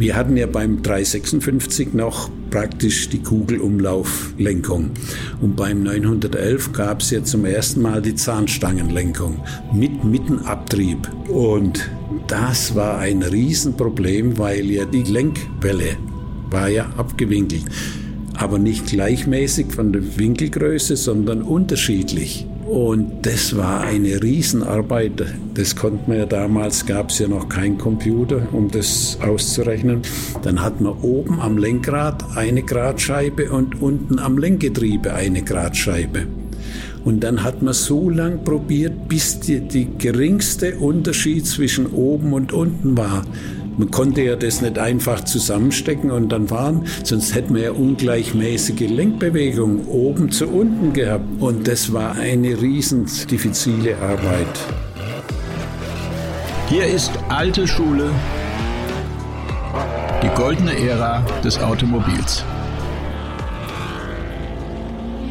Wir hatten ja beim 356 noch praktisch die Kugelumlauflenkung. Und beim 911 gab es ja zum ersten Mal die Zahnstangenlenkung mit Mittenabtrieb. Und das war ein Riesenproblem, weil ja die Lenkwelle war ja abgewinkelt. Aber nicht gleichmäßig von der Winkelgröße, sondern unterschiedlich. Und das war eine Riesenarbeit. Das konnte man ja damals, gab es ja noch keinen Computer, um das auszurechnen. Dann hat man oben am Lenkrad eine Gradscheibe und unten am Lenkgetriebe eine Gradscheibe. Und dann hat man so lang probiert, bis die, die geringste Unterschied zwischen oben und unten war. Man konnte ja das nicht einfach zusammenstecken und dann fahren, sonst hätten wir ja ungleichmäßige Lenkbewegung oben zu unten gehabt. Und das war eine riesen diffizile Arbeit. Hier ist alte Schule, die goldene Ära des Automobils.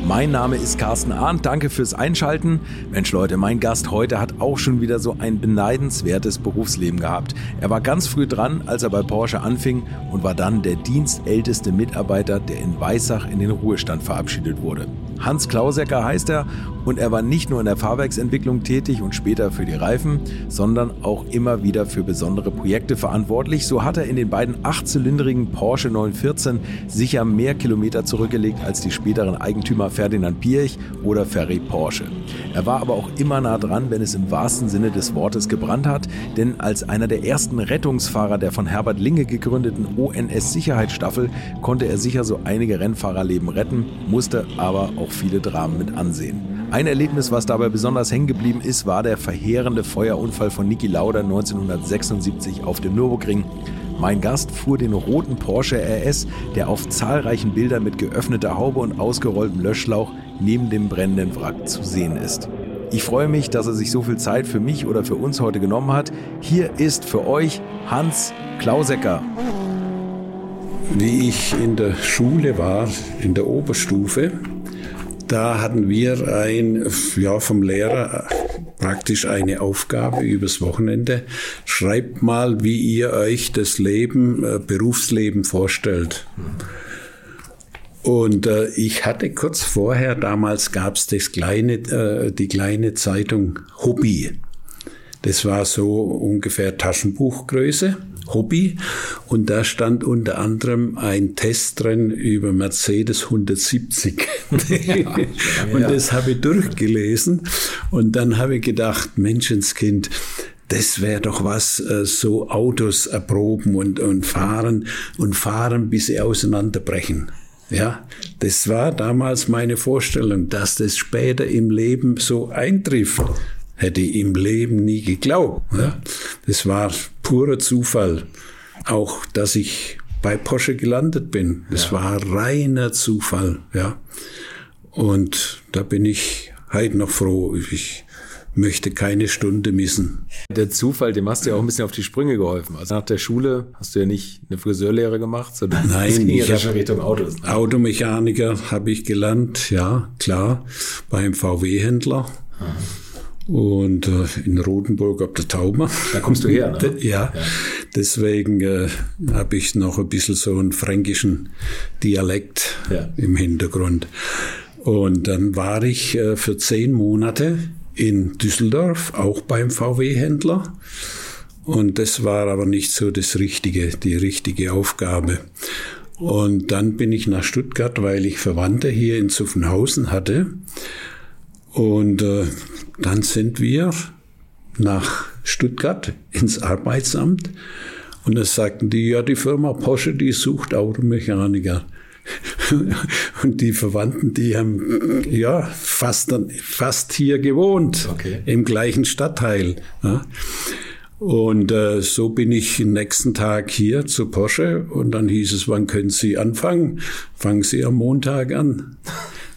Mein Name ist Carsten Arndt. Danke fürs Einschalten. Mensch Leute, mein Gast heute hat auch schon wieder so ein beneidenswertes Berufsleben gehabt. Er war ganz früh dran, als er bei Porsche anfing und war dann der dienstälteste Mitarbeiter, der in Weissach in den Ruhestand verabschiedet wurde. Hans Klausecker heißt er und er war nicht nur in der Fahrwerksentwicklung tätig und später für die Reifen, sondern auch immer wieder für besondere Projekte verantwortlich. So hat er in den beiden achtzylindrigen Porsche 914 sicher mehr Kilometer zurückgelegt als die späteren Eigentümer Ferdinand Piech oder Ferry Porsche. Er war aber auch immer nah dran, wenn es im wahrsten Sinne des Wortes gebrannt hat, denn als einer der ersten Rettungsfahrer der von Herbert Linge gegründeten ONS Sicherheitsstaffel konnte er sicher so einige Rennfahrerleben retten, musste aber auch viele Dramen mit ansehen. Ein Erlebnis, was dabei besonders hängen geblieben ist, war der verheerende Feuerunfall von Niki Lauda 1976 auf dem Nürburgring. Mein Gast fuhr den roten Porsche RS, der auf zahlreichen Bildern mit geöffneter Haube und ausgerolltem Löschschlauch neben dem brennenden Wrack zu sehen ist. Ich freue mich, dass er sich so viel Zeit für mich oder für uns heute genommen hat. Hier ist für euch Hans Klausecker. Wie ich in der Schule war, in der Oberstufe, da hatten wir ein, ja, vom Lehrer praktisch eine Aufgabe übers Wochenende. Schreibt mal, wie ihr euch das Leben, äh, Berufsleben vorstellt. Und äh, ich hatte kurz vorher, damals gab es äh, die kleine Zeitung Hobby. Das war so ungefähr Taschenbuchgröße. Hobby. Und da stand unter anderem ein Test drin über Mercedes 170. Ja, und das habe ich durchgelesen. Und dann habe ich gedacht, Menschenskind, das wäre doch was, äh, so Autos erproben und, und fahren und fahren, bis sie auseinanderbrechen. Ja, das war damals meine Vorstellung, dass das später im Leben so eintrifft hätte ich im Leben nie geglaubt. Ja. Das war purer Zufall. Auch, dass ich bei Porsche gelandet bin. Das ja. war reiner Zufall, ja. Und da bin ich heute noch froh. Ich möchte keine Stunde missen. Der Zufall, dem hast du ja auch ein bisschen auf die Sprünge geholfen. Also nach der Schule hast du ja nicht eine Friseurlehre gemacht, sondern Nein, ich habe Richtung Autos. Ne? Automechaniker habe ich gelernt, ja, klar, beim VW-Händler. Und äh, in Rotenburg ab der Tauma. Da kommst du her, ne? Ja, ja. deswegen äh, habe ich noch ein bisschen so einen fränkischen Dialekt ja. im Hintergrund. Und dann war ich äh, für zehn Monate in Düsseldorf, auch beim VW-Händler. Und das war aber nicht so das Richtige, die richtige Aufgabe. Und dann bin ich nach Stuttgart, weil ich Verwandte hier in Zuffenhausen hatte. Und äh, dann sind wir nach Stuttgart ins Arbeitsamt und da sagten die, ja, die Firma Porsche, die sucht Automechaniker. Und die Verwandten, die haben ja fast, fast hier gewohnt, okay. im gleichen Stadtteil. Ja. Und äh, so bin ich den nächsten Tag hier zu Porsche und dann hieß es, wann können Sie anfangen? Fangen Sie am Montag an.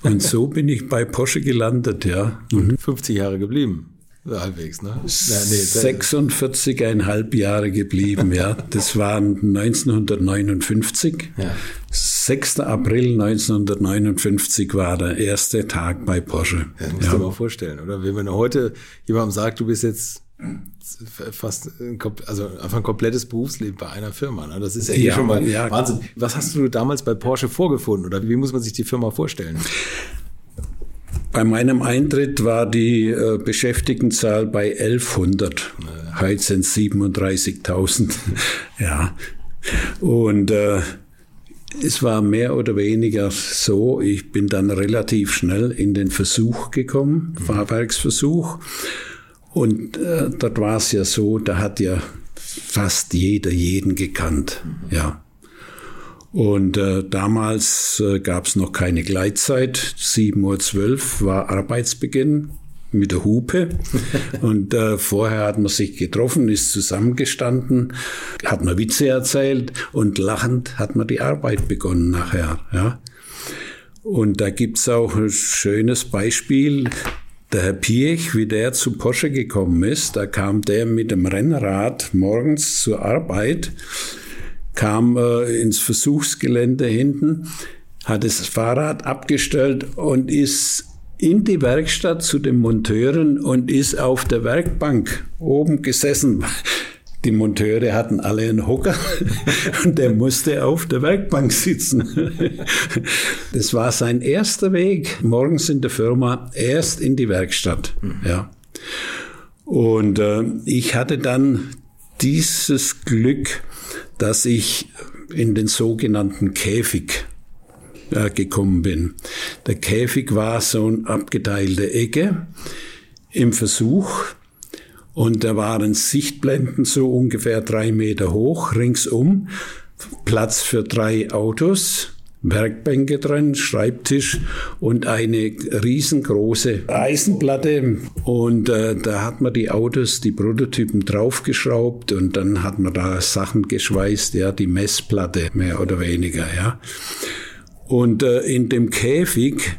Und so bin ich bei Porsche gelandet, ja. Mhm. 50 Jahre geblieben. Halbwegs, ne? Ja, nee, 46,5 Jahre geblieben, ja. Das waren 1959. Ja. 6. April 1959 war der erste Tag bei Porsche. Ja, das musst ja. du dir mal vorstellen, oder? Wenn man heute jemandem sagt, du bist jetzt fast ein, also einfach ein komplettes Berufsleben bei einer Firma. Ne? Das ist ja, ja schon mal ja. Wahnsinn. Was hast du damals bei Porsche vorgefunden oder wie muss man sich die Firma vorstellen? Bei meinem Eintritt war die äh, Beschäftigtenzahl bei 1100. Ja. Heute sind es 37.000. ja. Und äh, es war mehr oder weniger so, ich bin dann relativ schnell in den Versuch gekommen, mhm. Fahrwerksversuch. Und äh, dort war es ja so, da hat ja fast jeder jeden gekannt. Mhm. Ja. Und äh, damals äh, gab es noch keine Gleitzeit. 7.12 Uhr war Arbeitsbeginn mit der Hupe. Und äh, vorher hat man sich getroffen, ist zusammengestanden, hat man Witze erzählt und lachend hat man die Arbeit begonnen nachher. Ja. Und da gibt's auch ein schönes Beispiel. Der Herr Piech, wie der zu Porsche gekommen ist, da kam der mit dem Rennrad morgens zur Arbeit kam äh, ins Versuchsgelände hinten, hat das Fahrrad abgestellt und ist in die Werkstatt zu den Monteuren und ist auf der Werkbank oben gesessen. Die Monteure hatten alle einen Hocker und der musste auf der Werkbank sitzen. Das war sein erster Weg morgens in der Firma, erst in die Werkstatt. Ja. Und äh, ich hatte dann dieses Glück, dass ich in den sogenannten Käfig äh, gekommen bin. Der Käfig war so eine abgeteilte Ecke im Versuch und da waren Sichtblenden so ungefähr drei Meter hoch ringsum, Platz für drei Autos Werkbänke drin, Schreibtisch und eine riesengroße Eisenplatte. Und äh, da hat man die Autos, die Prototypen draufgeschraubt und dann hat man da Sachen geschweißt, ja, die Messplatte mehr oder weniger, ja. Und äh, in dem Käfig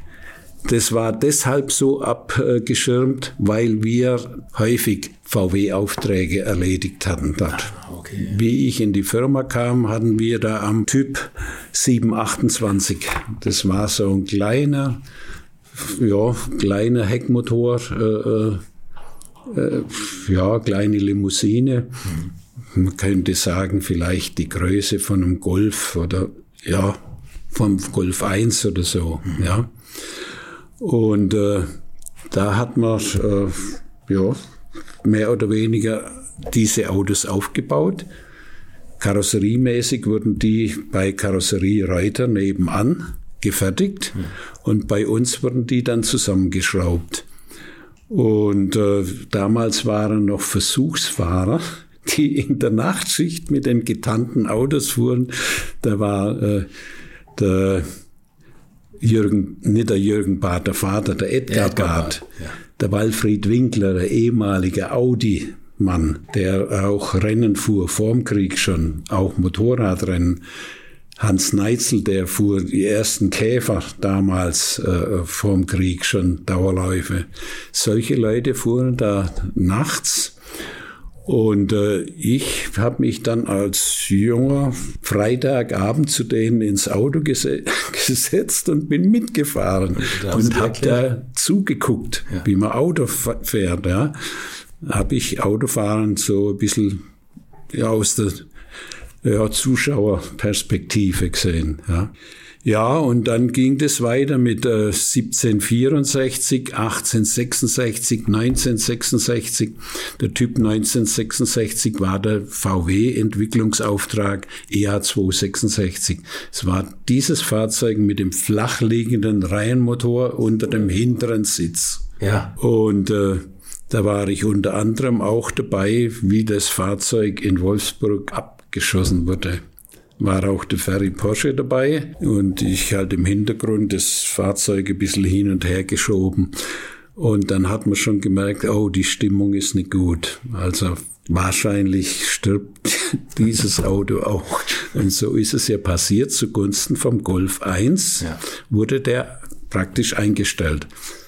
das war deshalb so abgeschirmt, weil wir häufig VW-Aufträge erledigt hatten dort. Ah, okay. Wie ich in die Firma kam, hatten wir da am Typ 728. Das war so ein kleiner, ja, kleiner Heckmotor, äh, äh, ja, kleine Limousine. Mhm. Man könnte sagen, vielleicht die Größe von einem Golf oder ja, vom Golf 1 oder so, mhm. ja. Und äh, da hat man äh, ja, mehr oder weniger diese Autos aufgebaut. Karosseriemäßig wurden die bei Karosseriereiter nebenan gefertigt mhm. und bei uns wurden die dann zusammengeschraubt. Und äh, damals waren noch Versuchsfahrer, die in der Nachtschicht mit den getannten Autos fuhren. Da war äh, der Jürgen, nicht der Jürgen Barth, der Vater, der Edgar, Edgar Barth, ja. Der Walfried Winkler, der ehemalige Audi-Mann, der auch Rennen fuhr, vorm Krieg schon, auch Motorradrennen. Hans Neitzel, der fuhr die ersten Käfer damals äh, vorm Krieg schon Dauerläufe. Solche Leute fuhren da nachts und äh, ich habe mich dann als junger Freitagabend zu denen ins Auto ges gesetzt und bin mitgefahren und habe da zugeguckt, ja. wie man Auto fährt. Ja. Habe ich Autofahren so ein bisschen ja, aus der ja, Zuschauerperspektive gesehen. Ja. Ja, und dann ging das weiter mit äh, 1764, 1866, 1966. Der Typ 1966 war der VW-Entwicklungsauftrag EA 266. Es war dieses Fahrzeug mit dem flachliegenden Reihenmotor unter dem hinteren Sitz. Ja. Und äh, da war ich unter anderem auch dabei, wie das Fahrzeug in Wolfsburg abgeschossen wurde war auch der Ferry Porsche dabei und ich halt im Hintergrund das Fahrzeug ein bisschen hin und her geschoben. Und dann hat man schon gemerkt, oh, die Stimmung ist nicht gut. Also wahrscheinlich stirbt dieses Auto auch. Und so ist es ja passiert. Zugunsten vom Golf 1 ja. wurde der praktisch eingestellt.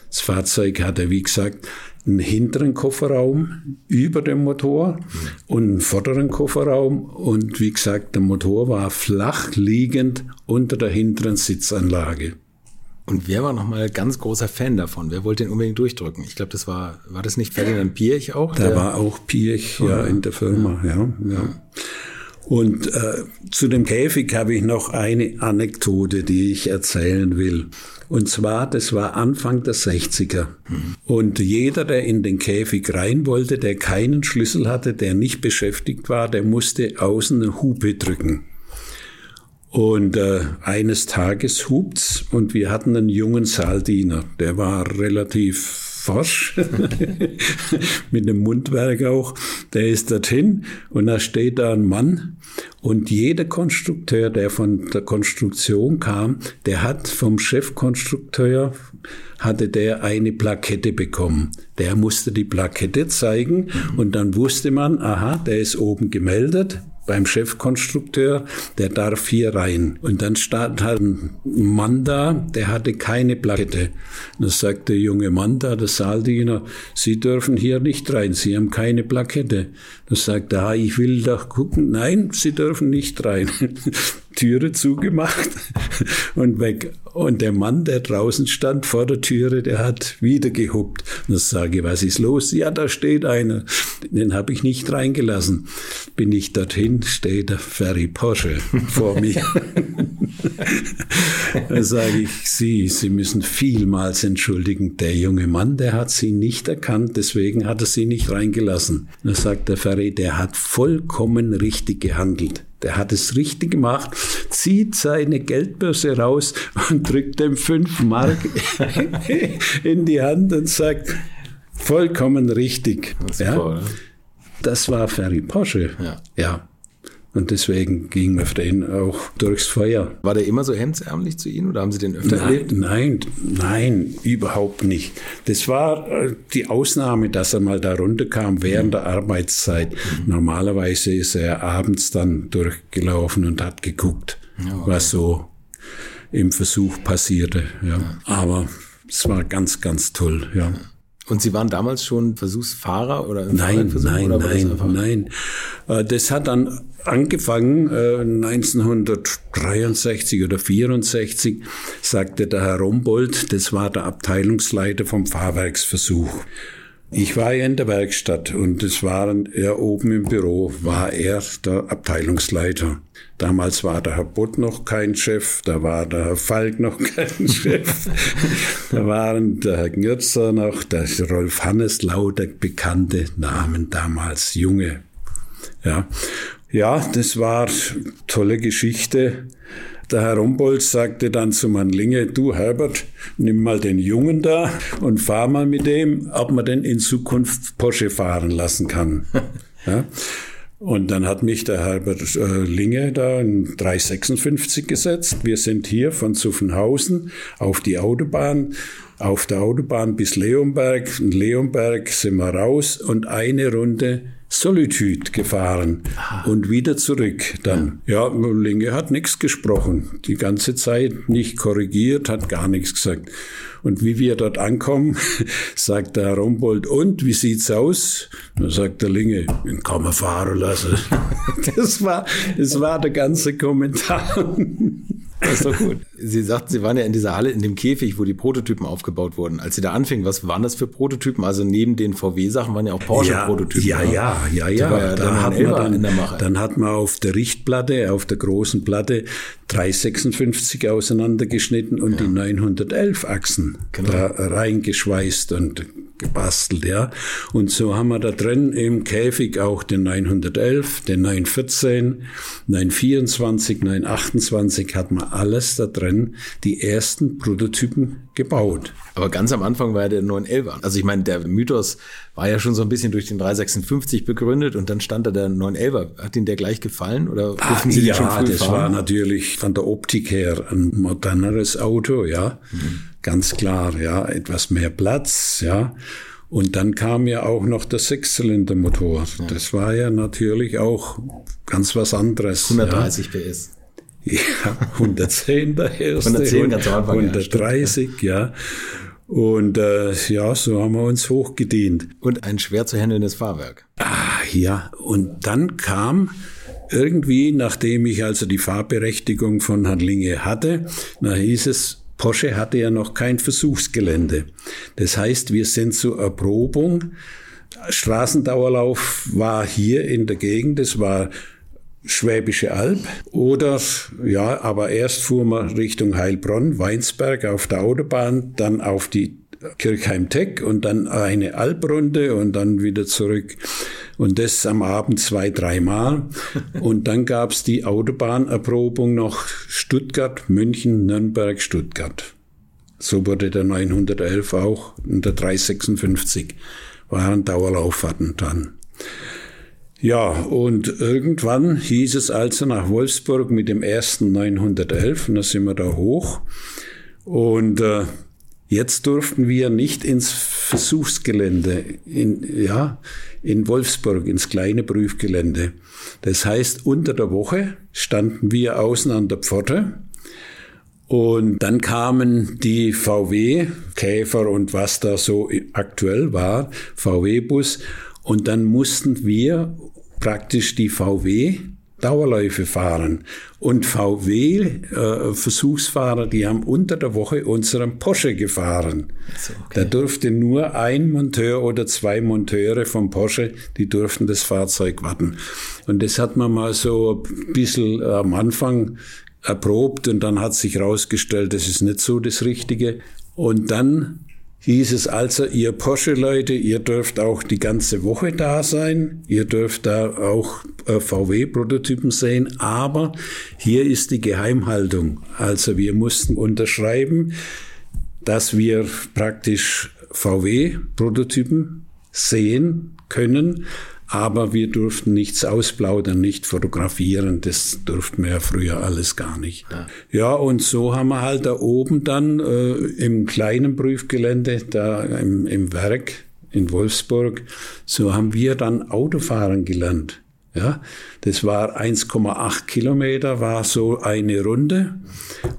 Das Fahrzeug hatte, wie gesagt, einen hinteren Kofferraum über dem Motor und einen vorderen Kofferraum. Und wie gesagt, der Motor war flach liegend unter der hinteren Sitzanlage. Und wer war nochmal ganz großer Fan davon? Wer wollte den unbedingt durchdrücken? Ich glaube, das war, war das nicht Ferdinand Pirch auch? Da war auch Pirch, ja, in der Firma, ja, ja. ja. Und äh, zu dem Käfig habe ich noch eine Anekdote, die ich erzählen will. Und zwar, das war Anfang der 60er. Mhm. Und jeder, der in den Käfig rein wollte, der keinen Schlüssel hatte, der nicht beschäftigt war, der musste außen eine Hupe drücken. Und äh, eines Tages hupt's und wir hatten einen jungen Saaldiener, der war relativ forsch, mit einem Mundwerk auch, der ist dorthin und da steht da ein Mann und jeder Konstrukteur, der von der Konstruktion kam, der hat vom Chefkonstrukteur, hatte der eine Plakette bekommen. Der musste die Plakette zeigen und dann wusste man, aha, der ist oben gemeldet, beim Chefkonstrukteur, der darf hier rein. Und dann stand halt ein Mann da, der hatte keine Plakette. Und dann sagt der junge Mann da, der Saaldiener, Sie dürfen hier nicht rein, Sie haben keine Plakette. Dann sagt er, ah, ich will doch gucken. Nein, Sie dürfen nicht rein. Türe zugemacht und weg. Und der Mann, der draußen stand vor der Türe, der hat wieder gehupt. Und dann sage ich, was ist los? Ja, da steht einer. Den habe ich nicht reingelassen. Bin ich dorthin, steht der Ferry Porsche vor mir. da sage ich, Sie, Sie müssen vielmals entschuldigen. Der junge Mann, der hat Sie nicht erkannt, deswegen hat er Sie nicht reingelassen. Da sagt der Ferry, der hat vollkommen richtig gehandelt. Der hat es richtig gemacht, zieht seine Geldbörse raus und drückt dem fünf Mark in die Hand und sagt, vollkommen richtig. Das, ja? Super, das war Ferry Porsche. Ja. ja. Und deswegen ging für den auch durchs Feuer. War der immer so hemdsärmlich zu Ihnen oder haben Sie den öfter nein, erlebt? Nein, nein, überhaupt nicht. Das war äh, die Ausnahme, dass er mal da runterkam während mhm. der Arbeitszeit. Mhm. Normalerweise ist er abends dann durchgelaufen und hat geguckt, ja, okay. was so im Versuch passierte. Ja. Aber es war ganz, ganz toll. Ja. Und Sie waren damals schon Versuchsfahrer oder Nein, nein, oder nein, das nein. Äh, das hat dann angefangen, 1963 äh, oder 64, sagte der Herr Rombold, das war der Abteilungsleiter vom Fahrwerksversuch. Ich war ja in der Werkstatt und es waren er oben im Büro, war er der Abteilungsleiter. Damals war der Herr Bott noch kein Chef, da war der Herr Falk noch kein Chef, da waren der Herr Gnürzer noch, der Rolf Hannes, lauter bekannte Namen damals, junge. Ja, ja das war tolle Geschichte. Der Herr Rombold sagte dann zu Mannlinge, du Herbert, nimm mal den Jungen da und fahr mal mit dem, ob man denn in Zukunft Porsche fahren lassen kann. Ja? Und dann hat mich der Herbert äh, Linge da in 356 gesetzt. Wir sind hier von Zuffenhausen auf die Autobahn, auf der Autobahn bis Leonberg. In Leonberg sind wir raus und eine Runde Solitude gefahren Aha. und wieder zurück dann. Ja, ja Linge hat nichts gesprochen, die ganze Zeit nicht korrigiert, hat gar nichts gesagt. Und wie wir dort ankommen, sagt der Herr Rombold, und wie sieht's aus? Dann sagt der Linge, den kann man fahren lassen. Das war, das war der ganze Kommentar. Das ist doch gut. Sie sagten, Sie waren ja in dieser Halle, in dem Käfig, wo die Prototypen aufgebaut wurden. Als Sie da anfingen, was waren das für Prototypen? Also neben den VW-Sachen waren ja auch Porsche-Prototypen. Ja, ja, ja, ja. ja. Da hat man dann, dann hat man auf der Richtplatte, auf der großen Platte 356 auseinandergeschnitten und ja. die 911 Achsen genau. da reingeschweißt und gebastelt, ja. Und so haben wir da drin im Käfig auch den 911, den 914, 924, 928 hat man alles da drin, die ersten Prototypen gebaut. Aber ganz am Anfang war ja der 911. Also ich meine, der Mythos war ja schon so ein bisschen durch den 356 begründet und dann stand da der 911. Hat Ihnen der gleich gefallen oder Ach, Sie ja, schon früh das fahren? war natürlich von der Optik her ein moderneres Auto, ja. Mhm. Ganz klar, ja. Etwas mehr Platz, ja. Und dann kam ja auch noch der Sechszylindermotor. Ja. Das war ja natürlich auch ganz was anderes. 130 ja. PS. Ja, 110 der erste. 110 ganz am Anfang. 130, ja. ja. Und äh, ja, so haben wir uns hochgedient. Und ein schwer zu handelndes Fahrwerk. Ah, ja. Und dann kam irgendwie, nachdem ich also die Fahrberechtigung von Herrn Linge hatte, da hieß es, Porsche hatte ja noch kein Versuchsgelände. Das heißt, wir sind zur Erprobung. Straßendauerlauf war hier in der Gegend, das war Schwäbische Alb oder ja, aber erst fuhren wir Richtung Heilbronn, Weinsberg auf der Autobahn, dann auf die Kirchheim-Teck und dann eine Albrunde und dann wieder zurück. Und das am Abend zwei, dreimal. Und dann gab's die Autobahnerprobung noch Stuttgart, München, Nürnberg, Stuttgart. So wurde der 911 auch und der 356 waren Dauerlauffahrten dann. Ja, und irgendwann hieß es also nach Wolfsburg mit dem ersten 911, und da sind wir da hoch. Und äh, Jetzt durften wir nicht ins Versuchsgelände, in, ja, in Wolfsburg, ins kleine Prüfgelände. Das heißt, unter der Woche standen wir außen an der Pforte und dann kamen die VW, Käfer und was da so aktuell war, VW-Bus und dann mussten wir praktisch die VW Dauerläufe fahren. Und VW-Versuchsfahrer, äh, die haben unter der Woche unseren Porsche gefahren. So, okay. Da durfte nur ein Monteur oder zwei Monteure vom Porsche, die durften das Fahrzeug warten. Und das hat man mal so ein bisschen am Anfang erprobt und dann hat sich herausgestellt, das ist nicht so das Richtige. Und dann hieß es also, ihr Porsche-Leute, ihr dürft auch die ganze Woche da sein, ihr dürft da auch äh, VW-Prototypen sehen, aber hier ist die Geheimhaltung. Also wir mussten unterschreiben, dass wir praktisch VW-Prototypen sehen können, aber wir durften nichts ausplaudern, nicht fotografieren. Das durften wir ja früher alles gar nicht. Ja, ja und so haben wir halt da oben dann äh, im kleinen Prüfgelände, da im, im Werk in Wolfsburg, so haben wir dann Autofahren gelernt. Ja, das war 1,8 Kilometer, war so eine Runde.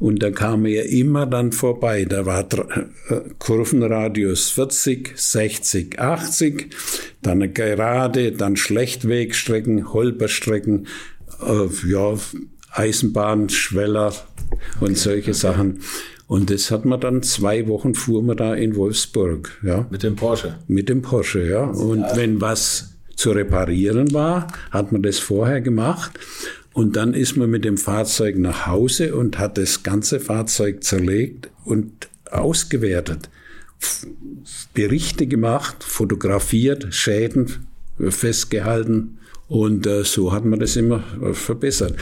Und da kam er immer dann vorbei. Da war äh, Kurvenradius 40, 60, 80, dann eine Gerade, dann Schlechtwegstrecken, Holperstrecken, äh, ja, Eisenbahn, Schweller und okay, solche okay. Sachen. Und das hat man dann zwei Wochen fuhr man da in Wolfsburg, ja. Mit dem Porsche? Mit dem Porsche, ja. Und ja. wenn was zu reparieren war, hat man das vorher gemacht. Und dann ist man mit dem Fahrzeug nach Hause und hat das ganze Fahrzeug zerlegt und ausgewertet. Berichte gemacht, fotografiert, Schäden festgehalten und äh, so hat man das immer äh, verbessert.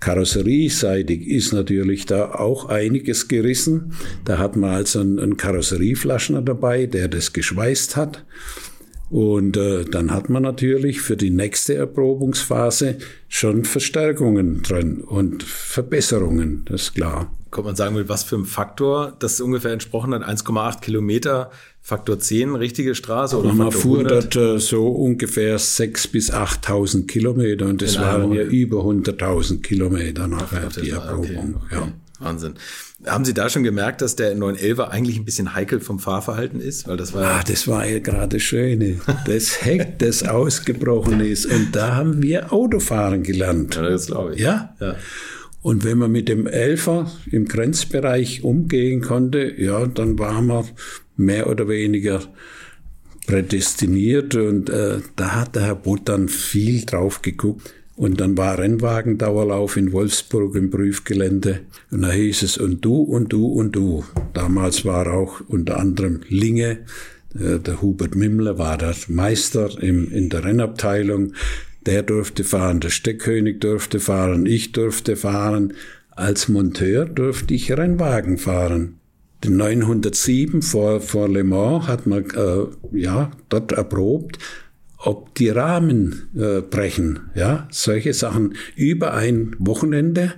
Karosserieseitig ist natürlich da auch einiges gerissen. Da hat man also einen, einen Karosserieflaschner dabei, der das geschweißt hat. Und äh, dann hat man natürlich für die nächste Erprobungsphase schon Verstärkungen drin und Verbesserungen, das ist klar. Kann man sagen, mit was für einem Faktor das ungefähr entsprochen hat? 1,8 Kilometer, Faktor 10, richtige Straße oder Man Faktor fuhr 100? dort äh, so ungefähr 6.000 bis 8.000 Kilometer und das waren ja über 100.000 Kilometer nachher, die Erprobung. Okay, okay. Ja. Wahnsinn. Haben Sie da schon gemerkt, dass der 911er eigentlich ein bisschen heikel vom Fahrverhalten ist? Weil das war ja ah, das war ja gerade schön. Das Heck, das ausgebrochen ist. Und da haben wir Autofahren gelernt. Ja, das glaube ich. Ja? ja. Und wenn man mit dem Elfer im Grenzbereich umgehen konnte, ja, dann waren wir mehr oder weniger prädestiniert. Und äh, da hat der Herr Butt dann viel drauf geguckt und dann war Rennwagendauerlauf in Wolfsburg im Prüfgelände. Und da hieß es, und du, und du, und du. Damals war auch unter anderem Linge, äh, der Hubert Mimmler war der Meister im, in der Rennabteilung. Der durfte fahren, der Steckkönig durfte fahren, ich durfte fahren. Als Monteur durfte ich Rennwagen fahren. Den 907 vor, vor Le Mans hat man äh, ja dort erprobt ob die Rahmen äh, brechen, ja, solche Sachen über ein Wochenende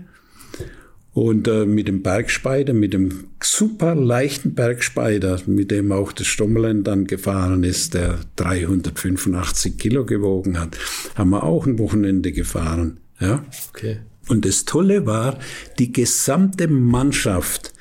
und äh, mit dem Bergspeider, mit dem super leichten Bergspeider, mit dem auch das Stommelen dann gefahren ist, der 385 Kilo gewogen hat, haben wir auch ein Wochenende gefahren, ja. Okay. Und das Tolle war, die gesamte Mannschaft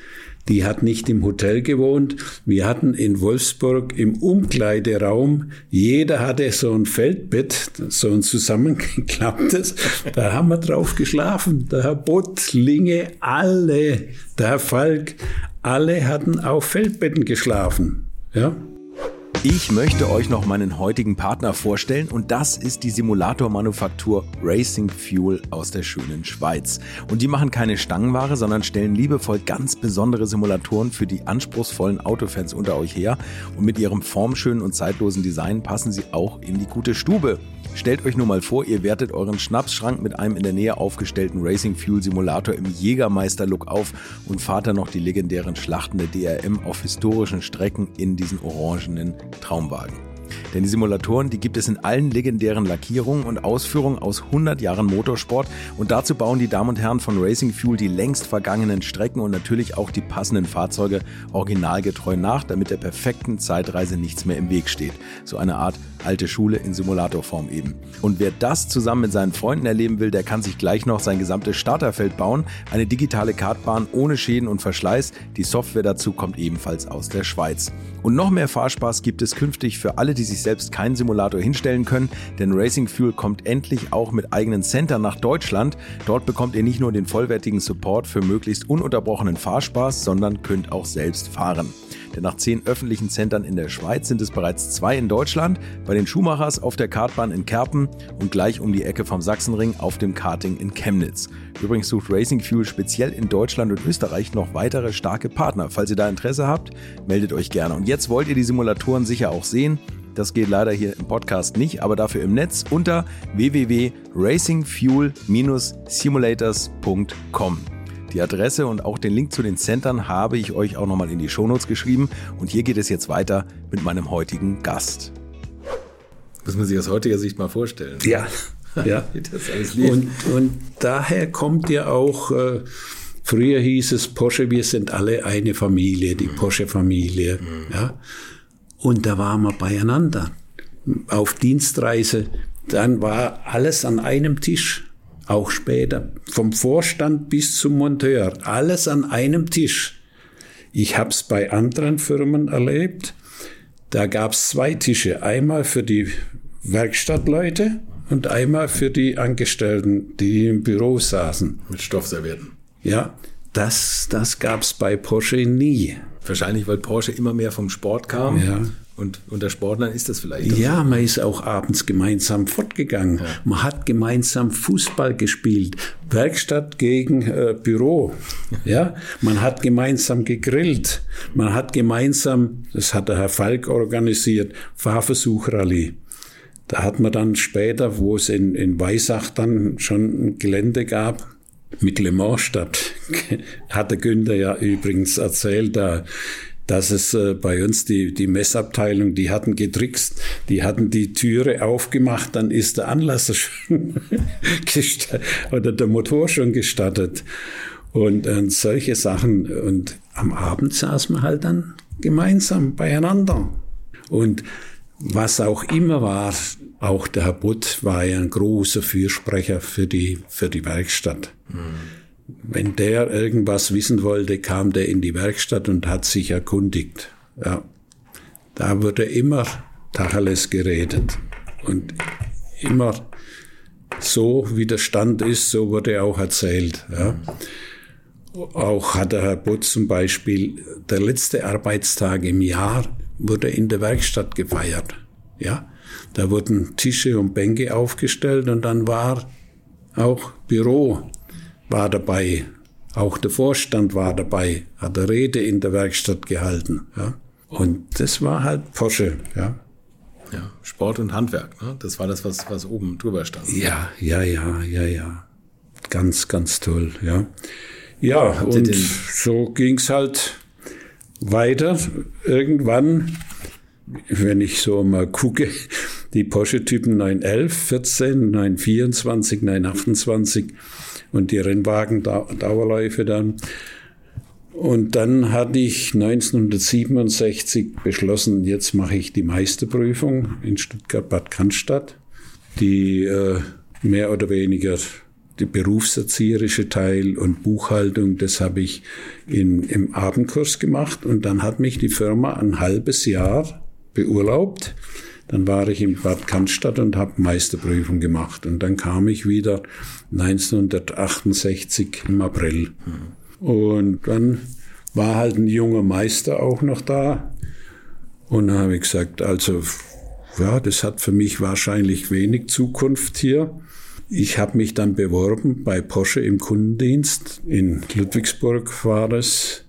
die hat nicht im Hotel gewohnt. Wir hatten in Wolfsburg im Umkleideraum, jeder hatte so ein Feldbett, so ein zusammengeklapptes. Da haben wir drauf geschlafen. Der Herr Bott, Linge, alle, der Herr Falk, alle hatten auf Feldbetten geschlafen. Ja. Ich möchte euch noch meinen heutigen Partner vorstellen und das ist die Simulatormanufaktur Racing Fuel aus der schönen Schweiz. Und die machen keine Stangenware, sondern stellen liebevoll ganz besondere Simulatoren für die anspruchsvollen Autofans unter euch her. Und mit ihrem formschönen und zeitlosen Design passen sie auch in die gute Stube. Stellt euch nur mal vor, ihr wertet euren Schnapsschrank mit einem in der Nähe aufgestellten Racing Fuel Simulator im Jägermeister-Look auf und fahrt dann noch die legendären Schlachten der DRM auf historischen Strecken in diesen orangenen Traumwagen. Denn die Simulatoren, die gibt es in allen legendären Lackierungen und Ausführungen aus 100 Jahren Motorsport. Und dazu bauen die Damen und Herren von Racing Fuel die längst vergangenen Strecken und natürlich auch die passenden Fahrzeuge originalgetreu nach, damit der perfekten Zeitreise nichts mehr im Weg steht. So eine Art alte Schule in Simulatorform eben. Und wer das zusammen mit seinen Freunden erleben will, der kann sich gleich noch sein gesamtes Starterfeld bauen. Eine digitale Kartbahn ohne Schäden und Verschleiß. Die Software dazu kommt ebenfalls aus der Schweiz. Und noch mehr Fahrspaß gibt es künftig für alle, die sich selbst keinen Simulator hinstellen können, denn Racing Fuel kommt endlich auch mit eigenen Centern nach Deutschland. Dort bekommt ihr nicht nur den vollwertigen Support für möglichst ununterbrochenen Fahrspaß, sondern könnt auch selbst fahren. Denn nach zehn öffentlichen Centern in der Schweiz sind es bereits zwei in Deutschland, bei den Schumachers auf der Kartbahn in Kerpen und gleich um die Ecke vom Sachsenring auf dem Karting in Chemnitz. Übrigens sucht Racing Fuel speziell in Deutschland und Österreich noch weitere starke Partner. Falls ihr da Interesse habt, meldet euch gerne. Und jetzt wollt ihr die Simulatoren sicher auch sehen. Das geht leider hier im Podcast nicht, aber dafür im Netz unter www.racingfuel-simulators.com. Die Adresse und auch den Link zu den Centern habe ich euch auch nochmal in die Shownotes geschrieben. Und hier geht es jetzt weiter mit meinem heutigen Gast. Muss man sich aus heutiger Sicht mal vorstellen. Ja, ja. und, und daher kommt ja auch, äh, früher hieß es Porsche, wir sind alle eine Familie, die mhm. Porsche-Familie. Mhm. Ja. Und da waren wir beieinander auf Dienstreise. Dann war alles an einem Tisch auch später, vom Vorstand bis zum Monteur, alles an einem Tisch. Ich habe es bei anderen Firmen erlebt, da gab es zwei Tische, einmal für die Werkstattleute und einmal für die Angestellten, die im Büro saßen. Mit Stoffservietten. Ja, das, das gab es bei Porsche nie. Wahrscheinlich, weil Porsche immer mehr vom Sport kam. Ja. Und unter Sportlern ist das vielleicht. Ja, so. man ist auch abends gemeinsam fortgegangen. Ja. Man hat gemeinsam Fußball gespielt. Werkstatt gegen äh, Büro. Ja, man hat gemeinsam gegrillt. Man hat gemeinsam, das hat der Herr Falk organisiert, Fahrversuchrallye. Da hat man dann später, wo es in, in Weissach dann schon ein Gelände gab, mit Le Mans statt, hat der Günther ja übrigens erzählt, da dass es äh, bei uns die, die Messabteilung, die hatten getrickst, die hatten die Türe aufgemacht, dann ist der Anlasser schon oder der Motor schon gestartet. Und, und solche Sachen. Und am Abend saß man halt dann gemeinsam beieinander. Und was auch immer war, auch der Herr Butt war ja ein großer Fürsprecher für die, für die Werkstatt. Mhm. Wenn der irgendwas wissen wollte, kam der in die Werkstatt und hat sich erkundigt. Ja. Da wurde immer Tacheles geredet. Und immer so, wie der Stand ist, so wurde auch erzählt. Ja. Auch hat der Herr Butz zum Beispiel, der letzte Arbeitstag im Jahr wurde in der Werkstatt gefeiert. Ja. Da wurden Tische und Bänke aufgestellt und dann war auch Büro war dabei. Auch der Vorstand war dabei, hat eine Rede in der Werkstatt gehalten. Ja. Und das war halt Porsche. Ja. Ja, Sport und Handwerk, ne? das war das, was, was oben drüber stand. Ja, ja, ja, ja, ja. Ganz, ganz toll, ja. Ja, Habt und so ging's halt weiter. Irgendwann, wenn ich so mal gucke, die Porsche-Typen 911, 14, 924, 928, und die Rennwagen-Dauerläufe dann. Und dann hatte ich 1967 beschlossen, jetzt mache ich die Meisterprüfung in Stuttgart-Bad Cannstatt, die äh, mehr oder weniger die berufserzieherische Teil und Buchhaltung, das habe ich in, im Abendkurs gemacht und dann hat mich die Firma ein halbes Jahr beurlaubt dann war ich in Bad Cannstatt und habe Meisterprüfung gemacht. Und dann kam ich wieder 1968 im April. Und dann war halt ein junger Meister auch noch da. Und dann habe ich gesagt, also ja, das hat für mich wahrscheinlich wenig Zukunft hier. Ich habe mich dann beworben bei Porsche im Kundendienst. In Ludwigsburg war das.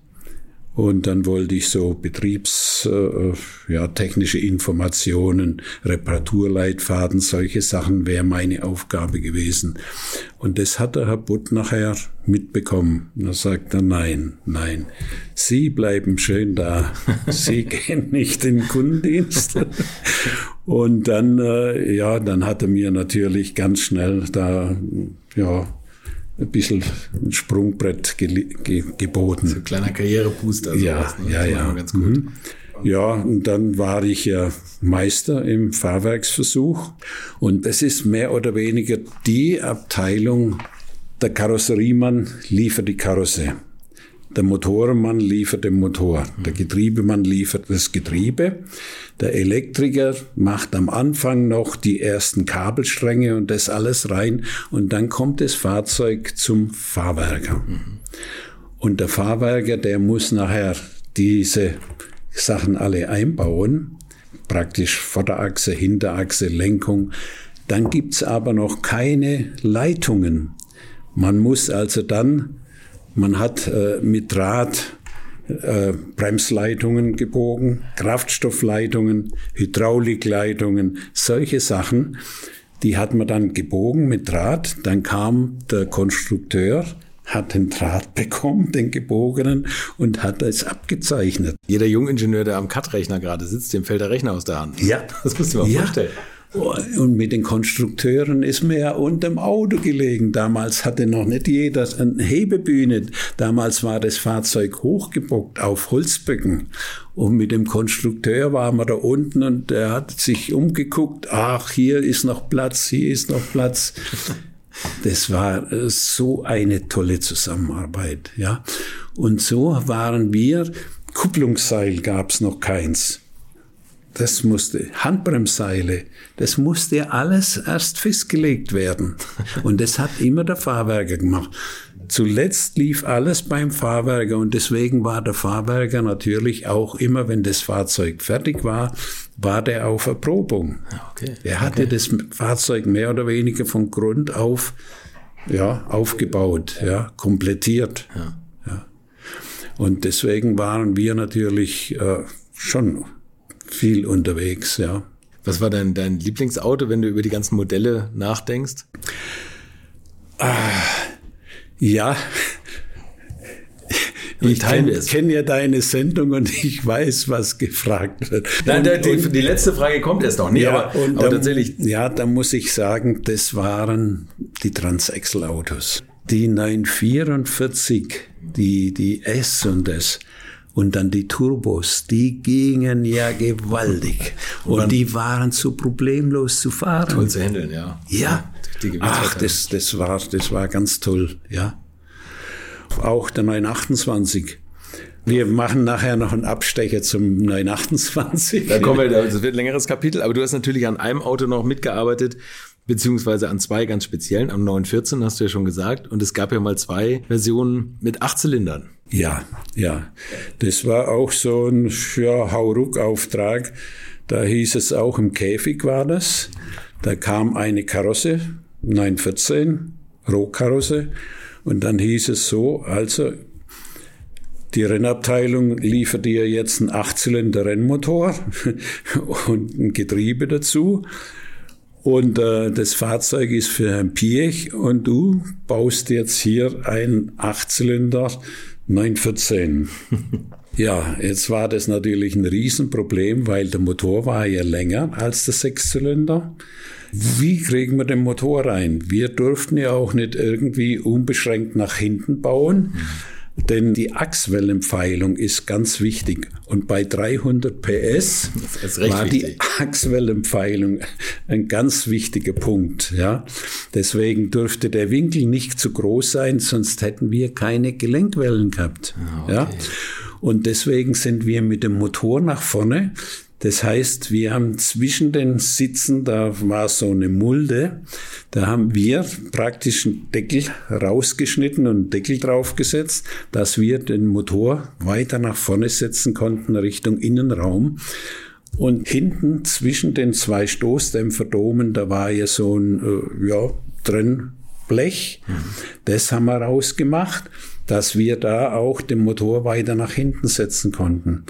Und dann wollte ich so Betriebs, äh, ja, technische Informationen, Reparaturleitfaden, solche Sachen wäre meine Aufgabe gewesen. Und das hat der Herr Butt nachher mitbekommen. Sagt er, nein, nein, Sie bleiben schön da. Sie gehen nicht in den Kundendienst. Und dann, äh, ja, dann hat er mir natürlich ganz schnell da, ja, ein bisschen ein Sprungbrett ge ge geboten. So ein kleiner Karrierebooster. Ja, sowas, ne? ja, ja. Ganz gut. Mhm. Ja, und dann war ich ja Meister im Fahrwerksversuch. Und das ist mehr oder weniger die Abteilung, der Karosseriemann liefert die Karosse. Der Motorenmann liefert den Motor. Der Getriebemann liefert das Getriebe. Der Elektriker macht am Anfang noch die ersten Kabelstränge und das alles rein. Und dann kommt das Fahrzeug zum Fahrwerker. Und der Fahrwerker, der muss nachher diese Sachen alle einbauen. Praktisch Vorderachse, Hinterachse, Lenkung. Dann gibt's aber noch keine Leitungen. Man muss also dann man hat äh, mit Draht äh, Bremsleitungen gebogen, Kraftstoffleitungen, Hydraulikleitungen, solche Sachen. Die hat man dann gebogen mit Draht. Dann kam der Konstrukteur, hat den Draht bekommen, den gebogenen, und hat es abgezeichnet. Jeder Jungingenieur, der am Cut-Rechner gerade sitzt, dem fällt der Rechner aus der Hand. Ja. Das musst du dir mal ja. vorstellen. Und mit den Konstrukteuren ist mir ja unterm Auto gelegen. Damals hatte noch nicht jeder eine Hebebühne. Damals war das Fahrzeug hochgebockt auf Holzböcken. Und mit dem Konstrukteur waren wir da unten und er hat sich umgeguckt. Ach, hier ist noch Platz, hier ist noch Platz. Das war so eine tolle Zusammenarbeit, ja. Und so waren wir. Kupplungsseil gab's noch keins das musste, Handbremsseile, das musste alles erst festgelegt werden. Und das hat immer der Fahrwerker gemacht. Zuletzt lief alles beim Fahrwerker und deswegen war der Fahrwerker natürlich auch immer, wenn das Fahrzeug fertig war, war der auf Erprobung. Ah, okay. Er hatte okay. das Fahrzeug mehr oder weniger von Grund auf ja, aufgebaut, ja, komplettiert. Ja. ja. Und deswegen waren wir natürlich äh, schon viel unterwegs, ja. Was war dein, dein Lieblingsauto, wenn du über die ganzen Modelle nachdenkst? Ah, ja. Ich kenne kenn ja deine Sendung und ich weiß, was gefragt wird. Nein, und, die, die, letzte Frage kommt erst noch. Nee, ja, aber, aber da, tatsächlich. Ja, da muss ich sagen, das waren die Transaxle-Autos. Die 944, die, die S und S. Und dann die Turbos, die gingen ja gewaltig. Und, und die waren so problemlos zu fahren. Toll zu handeln, ja. Ja. Ach, das, das, war, das war ganz toll, ja. Auch der 928. Wir machen nachher noch einen Abstecher zum 928. Da kommen wir, das wird ein längeres Kapitel, aber du hast natürlich an einem Auto noch mitgearbeitet, beziehungsweise an zwei ganz speziellen. Am 914 hast du ja schon gesagt. Und es gab ja mal zwei Versionen mit acht Zylindern. Ja, ja. Das war auch so ein ja, Hauruck-Auftrag. Da hieß es auch im Käfig war das. Da kam eine Karosse, 914, Rohkarosse. Und dann hieß es so, also die Rennabteilung liefert dir jetzt einen Achtzylinder-Rennmotor und ein Getriebe dazu. Und äh, das Fahrzeug ist für Herrn Piech und du baust jetzt hier einen Achtzylinder 914. ja, jetzt war das natürlich ein Riesenproblem, weil der Motor war ja länger als der Sechszylinder. Wie kriegen wir den Motor rein? Wir durften ja auch nicht irgendwie unbeschränkt nach hinten bauen. Mhm denn die Achswellenpfeilung ist ganz wichtig. Und bei 300 PS war wichtig. die Achswellenpfeilung ein ganz wichtiger Punkt. Ja, deswegen dürfte der Winkel nicht zu groß sein, sonst hätten wir keine Gelenkwellen gehabt. Ah, okay. Ja, und deswegen sind wir mit dem Motor nach vorne. Das heißt, wir haben zwischen den Sitzen, da war so eine Mulde, Da haben wir praktisch einen Deckel rausgeschnitten und einen Deckel draufgesetzt, dass wir den Motor weiter nach vorne setzen konnten Richtung Innenraum. Und hinten zwischen den zwei Stoßdämpferdomen, da war ja so ein, äh, ja, Trennblech. Mhm. Das haben wir rausgemacht, dass wir da auch den Motor weiter nach hinten setzen konnten.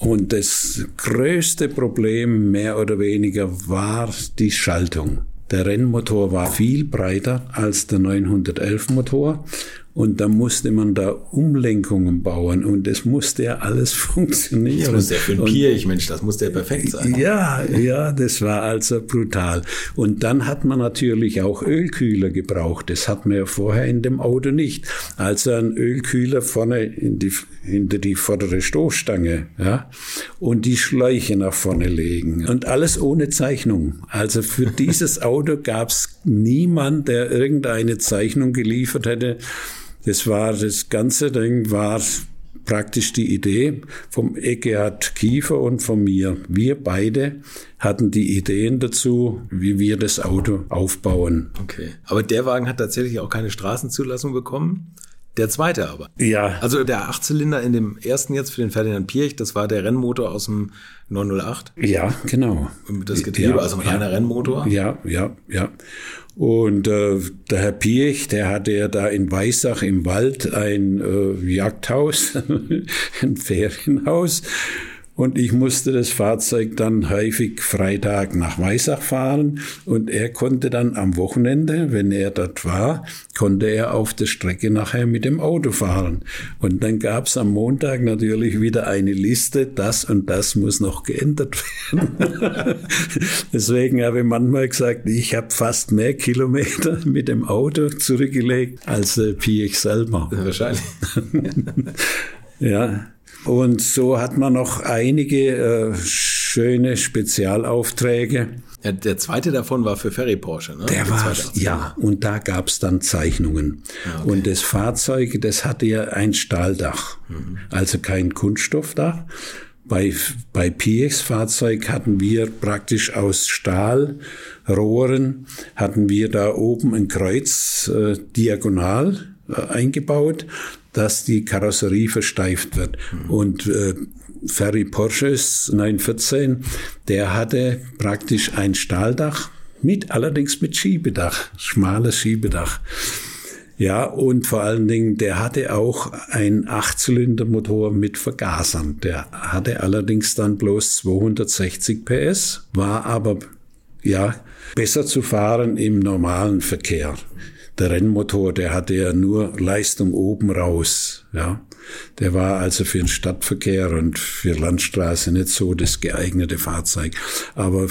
Und das größte Problem, mehr oder weniger, war die Schaltung. Der Rennmotor war viel breiter als der 911 Motor und da musste man da Umlenkungen bauen und es musste ja alles funktionieren. Das muss ja für ein Pirch, Mensch, das musste ja perfekt sein. Ja, ja, das war also brutal. Und dann hat man natürlich auch Ölkühler gebraucht. Das hat man ja vorher in dem Auto nicht. Also ein Ölkühler vorne in die, hinter die vordere Stoßstange, ja, und die Schläuche nach vorne legen. Und alles ohne Zeichnung. Also für dieses Auto gab es niemand, der irgendeine Zeichnung geliefert hätte. Das war, das ganze Ding war praktisch die Idee vom Eckehard Kiefer und von mir. Wir beide hatten die Ideen dazu, wie wir das Auto aufbauen. Okay. Aber der Wagen hat tatsächlich auch keine Straßenzulassung bekommen? Der zweite aber. Ja. Also der Achtzylinder in dem ersten jetzt für den Ferdinand Pirch, das war der Rennmotor aus dem 908. Ja, genau. Das Getriebe, ja, also ein reiner ja, Rennmotor. Ja, ja, ja. Und äh, der Herr Pirch, der hatte ja da in Weissach im Wald ein äh, Jagdhaus, ein Ferienhaus. Und ich musste das Fahrzeug dann häufig Freitag nach Weissach fahren. Und er konnte dann am Wochenende, wenn er dort war, konnte er auf der Strecke nachher mit dem Auto fahren. Und dann gab es am Montag natürlich wieder eine Liste, das und das muss noch geändert werden. Deswegen habe ich manchmal gesagt, ich habe fast mehr Kilometer mit dem Auto zurückgelegt als äh, Piech selber. Wahrscheinlich. ja. Und so hat man noch einige äh, schöne Spezialaufträge. Ja, der zweite davon war für Ferry Porsche, ne? Der, war, ja, und da gab's dann Zeichnungen. Ah, okay. Und das Fahrzeug, das hatte ja ein Stahldach, mhm. also kein Kunststoffdach. Bei, bei PX Fahrzeug hatten wir praktisch aus Stahlrohren, hatten wir da oben ein Kreuz äh, diagonal äh, eingebaut dass die Karosserie versteift wird. Mhm. Und äh, Ferry Porsches 914, der hatte praktisch ein Stahldach mit, allerdings mit Schiebedach, schmales Schiebedach. Ja, und vor allen Dingen, der hatte auch einen Achtzylindermotor mit Vergasern. Der hatte allerdings dann bloß 260 PS, war aber, ja, besser zu fahren im normalen Verkehr der Rennmotor, der hatte ja nur Leistung oben raus. Ja, der war also für den Stadtverkehr und für Landstraße nicht so das geeignete Fahrzeug. Aber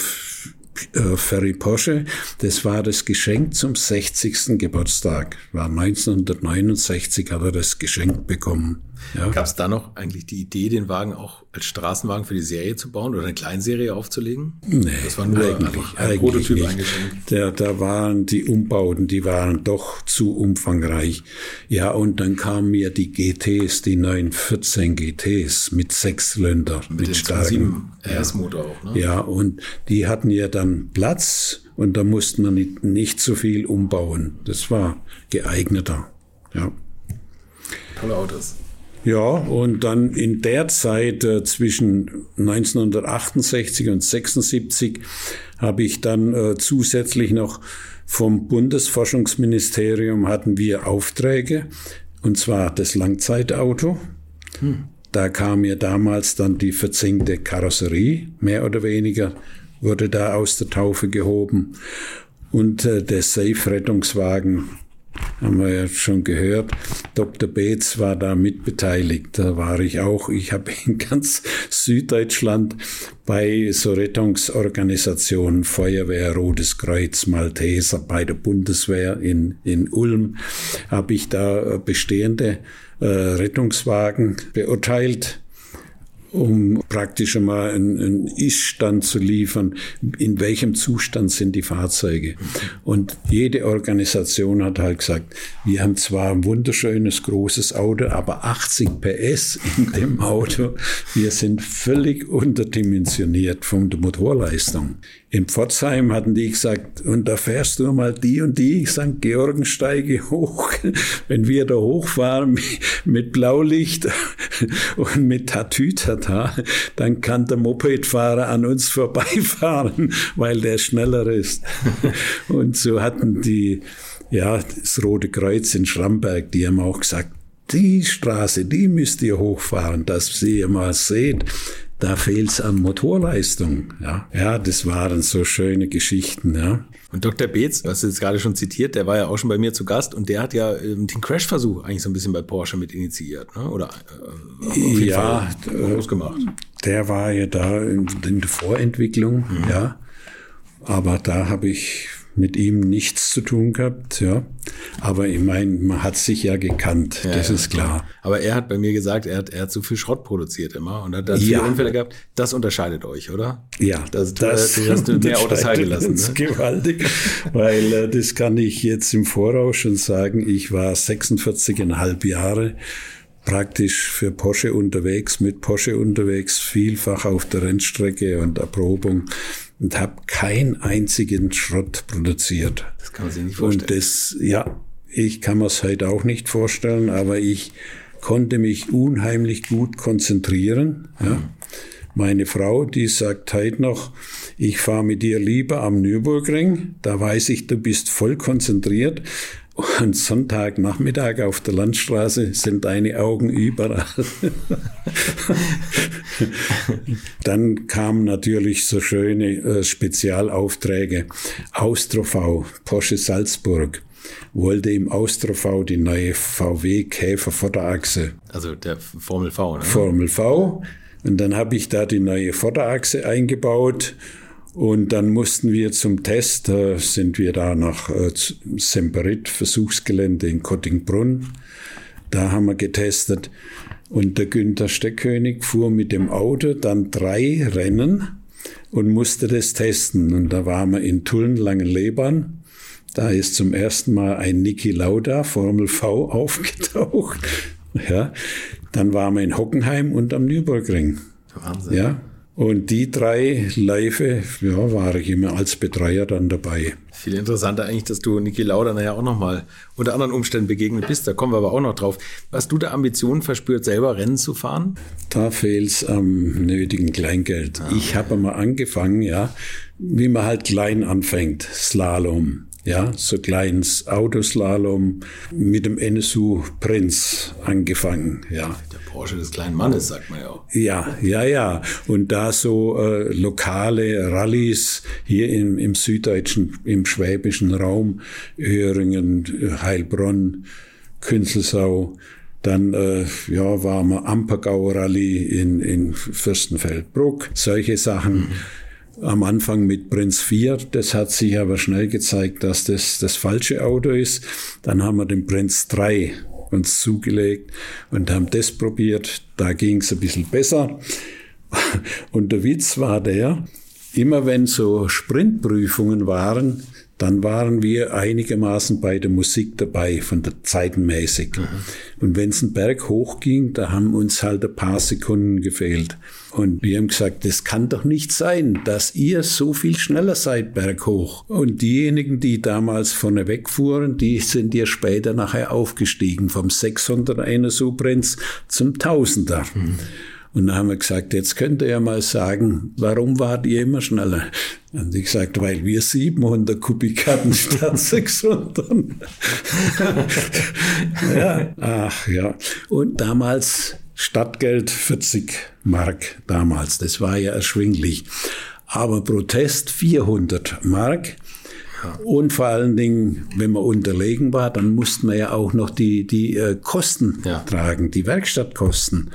äh, Ferry Porsche, das war das Geschenk zum 60. Geburtstag. War 1969 hat er das geschenkt bekommen. Ja. Gab es da noch eigentlich die Idee, den Wagen auch als Straßenwagen für die Serie zu bauen oder eine Kleinserie aufzulegen? Nee, das war nur eigentlich, ein eigentlich Prototyp nicht. eingeschränkt. Der, da waren die Umbauten, die waren doch zu umfangreich. Ja, und dann kamen mir die GTs, die 914 GTs mit Sechszylinder, mit, mit starken RS-Motor auch. Ne? Ja, und die hatten ja dann Platz und da mussten wir nicht, nicht so viel umbauen. Das war geeigneter. Ja. Tolle Autos. Ja, und dann in der Zeit äh, zwischen 1968 und 76 habe ich dann äh, zusätzlich noch vom Bundesforschungsministerium hatten wir Aufträge, und zwar das Langzeitauto. Hm. Da kam mir damals dann die verzinkte Karosserie, mehr oder weniger, wurde da aus der Taufe gehoben. Und äh, der Safe-Rettungswagen haben wir ja schon gehört. Dr. Beetz war da mitbeteiligt. Da war ich auch. Ich habe in ganz Süddeutschland bei so Rettungsorganisationen, Feuerwehr, Rotes Kreuz, Malteser, bei der Bundeswehr in, in Ulm, habe ich da bestehende äh, Rettungswagen beurteilt um praktisch einmal einen, einen Ist-Stand zu liefern, in welchem Zustand sind die Fahrzeuge. Und jede Organisation hat halt gesagt, wir haben zwar ein wunderschönes großes Auto, aber 80 PS in dem Auto, wir sind völlig unterdimensioniert von der Motorleistung. In Pforzheim hatten die gesagt, und da fährst du mal die und die St. Georgen steige hoch. Wenn wir da hochfahren mit Blaulicht und mit Tatütata, dann kann der Mopedfahrer an uns vorbeifahren, weil der schneller ist. Und so hatten die, ja, das Rote Kreuz in Schramberg, die haben auch gesagt, die Straße, die müsst ihr hochfahren, dass ihr mal seht, da fehlt's an Motorleistung. Ja. ja, das waren so schöne Geschichten. Ja. Und Dr. Beetz, was du jetzt gerade schon zitiert, der war ja auch schon bei mir zu Gast und der hat ja ähm, den Crash-Versuch eigentlich so ein bisschen bei Porsche mit initiiert, ne? oder äh, ja, groß gemacht. Der war ja da in, in der Vorentwicklung, mhm. ja. Aber da habe ich mit ihm nichts zu tun gehabt, ja. Aber ich meine, man hat sich ja gekannt, ja, das ja, ist klar. Aber er hat bei mir gesagt, er hat, er hat zu viel Schrott produziert immer und hat da viele ja. Unfälle gehabt. Das unterscheidet euch, oder? Ja, das, das, das hast du mehr Autos heile lassen. Ne? gewaltig, weil äh, das kann ich jetzt im Voraus schon sagen. Ich war 46,5 Jahre praktisch für Porsche unterwegs, mit Porsche unterwegs, vielfach auf der Rennstrecke und Erprobung und habe keinen einzigen Schrott produziert. Das kann man sich nicht vorstellen. Und das, ja, ich kann mir es heute auch nicht vorstellen, aber ich konnte mich unheimlich gut konzentrieren. Ja. Mhm. Meine Frau, die sagt heute noch, ich fahre mit dir lieber am Nürburgring, da weiß ich, du bist voll konzentriert, und Sonntagnachmittag auf der Landstraße sind deine Augen überall. Dann kamen natürlich so schöne äh, Spezialaufträge. Austro Porsche Salzburg wollte im Austro die neue VW Käfer Vorderachse. Also der Formel V, ne? Formel V. Und dann habe ich da die neue Vorderachse eingebaut und dann mussten wir zum Test, äh, sind wir da nach äh, Semperit, Versuchsgelände in Kottingbrunn. Da haben wir getestet. Und der Günther Steckkönig fuhr mit dem Auto dann drei Rennen und musste das testen. Und da waren wir in Tulln, Langenlebern. Da ist zum ersten Mal ein Niki Lauda, Formel V, aufgetaucht. Ja. Dann waren wir in Hockenheim und am Nürburgring. Wahnsinn. Ja. Und die drei Live, ja, war ich immer als Betreuer dann dabei. Viel interessanter eigentlich, dass du Niki Lauda nachher auch nochmal unter anderen Umständen begegnet bist. Da kommen wir aber auch noch drauf. Hast du da Ambitionen verspürt, selber Rennen zu fahren? Da fehlt es am nötigen Kleingeld. Ah. Ich habe mal angefangen, ja, wie man halt klein anfängt, Slalom. Ja, so kleines Autoslalom mit dem NSU Prinz angefangen, ja. Der Porsche des kleinen Mannes, sagt man ja auch. Ja, ja, ja. Und da so äh, lokale Rallyes hier im, im süddeutschen, im schwäbischen Raum, Öhringen, Heilbronn, Künzelsau, dann äh, ja, war wir Ampergau Rallye in, in Fürstenfeldbruck, solche Sachen. Mhm am Anfang mit Prinz 4. Das hat sich aber schnell gezeigt, dass das das falsche Auto ist. Dann haben wir den Prinz 3 uns zugelegt und haben das probiert. Da ging es ein bisschen besser. Und der Witz war der, immer wenn so Sprintprüfungen waren, dann waren wir einigermaßen bei der Musik dabei, von der Zeitenmäßig. Mhm. Und wenn es einen Berg hochging, da haben uns halt ein paar Sekunden gefehlt. Und wir haben gesagt, das kann doch nicht sein, dass ihr so viel schneller seid berghoch. Und diejenigen, die damals vorne wegfuhren, die sind ja später nachher aufgestiegen, vom 600er einer Suprenz zum 1000er. Mhm. Und dann haben wir gesagt, jetzt könnt ihr ja mal sagen, warum wart ihr immer schneller? Und ich gesagt, weil wir 700 Kubik hatten statt 600. ja, ach ja. Und damals Stadtgeld 40 Mark damals. Das war ja erschwinglich. Aber Protest 400 Mark. Und vor allen Dingen, wenn man unterlegen war, dann musste man ja auch noch die, die äh, Kosten ja. tragen, die Werkstattkosten.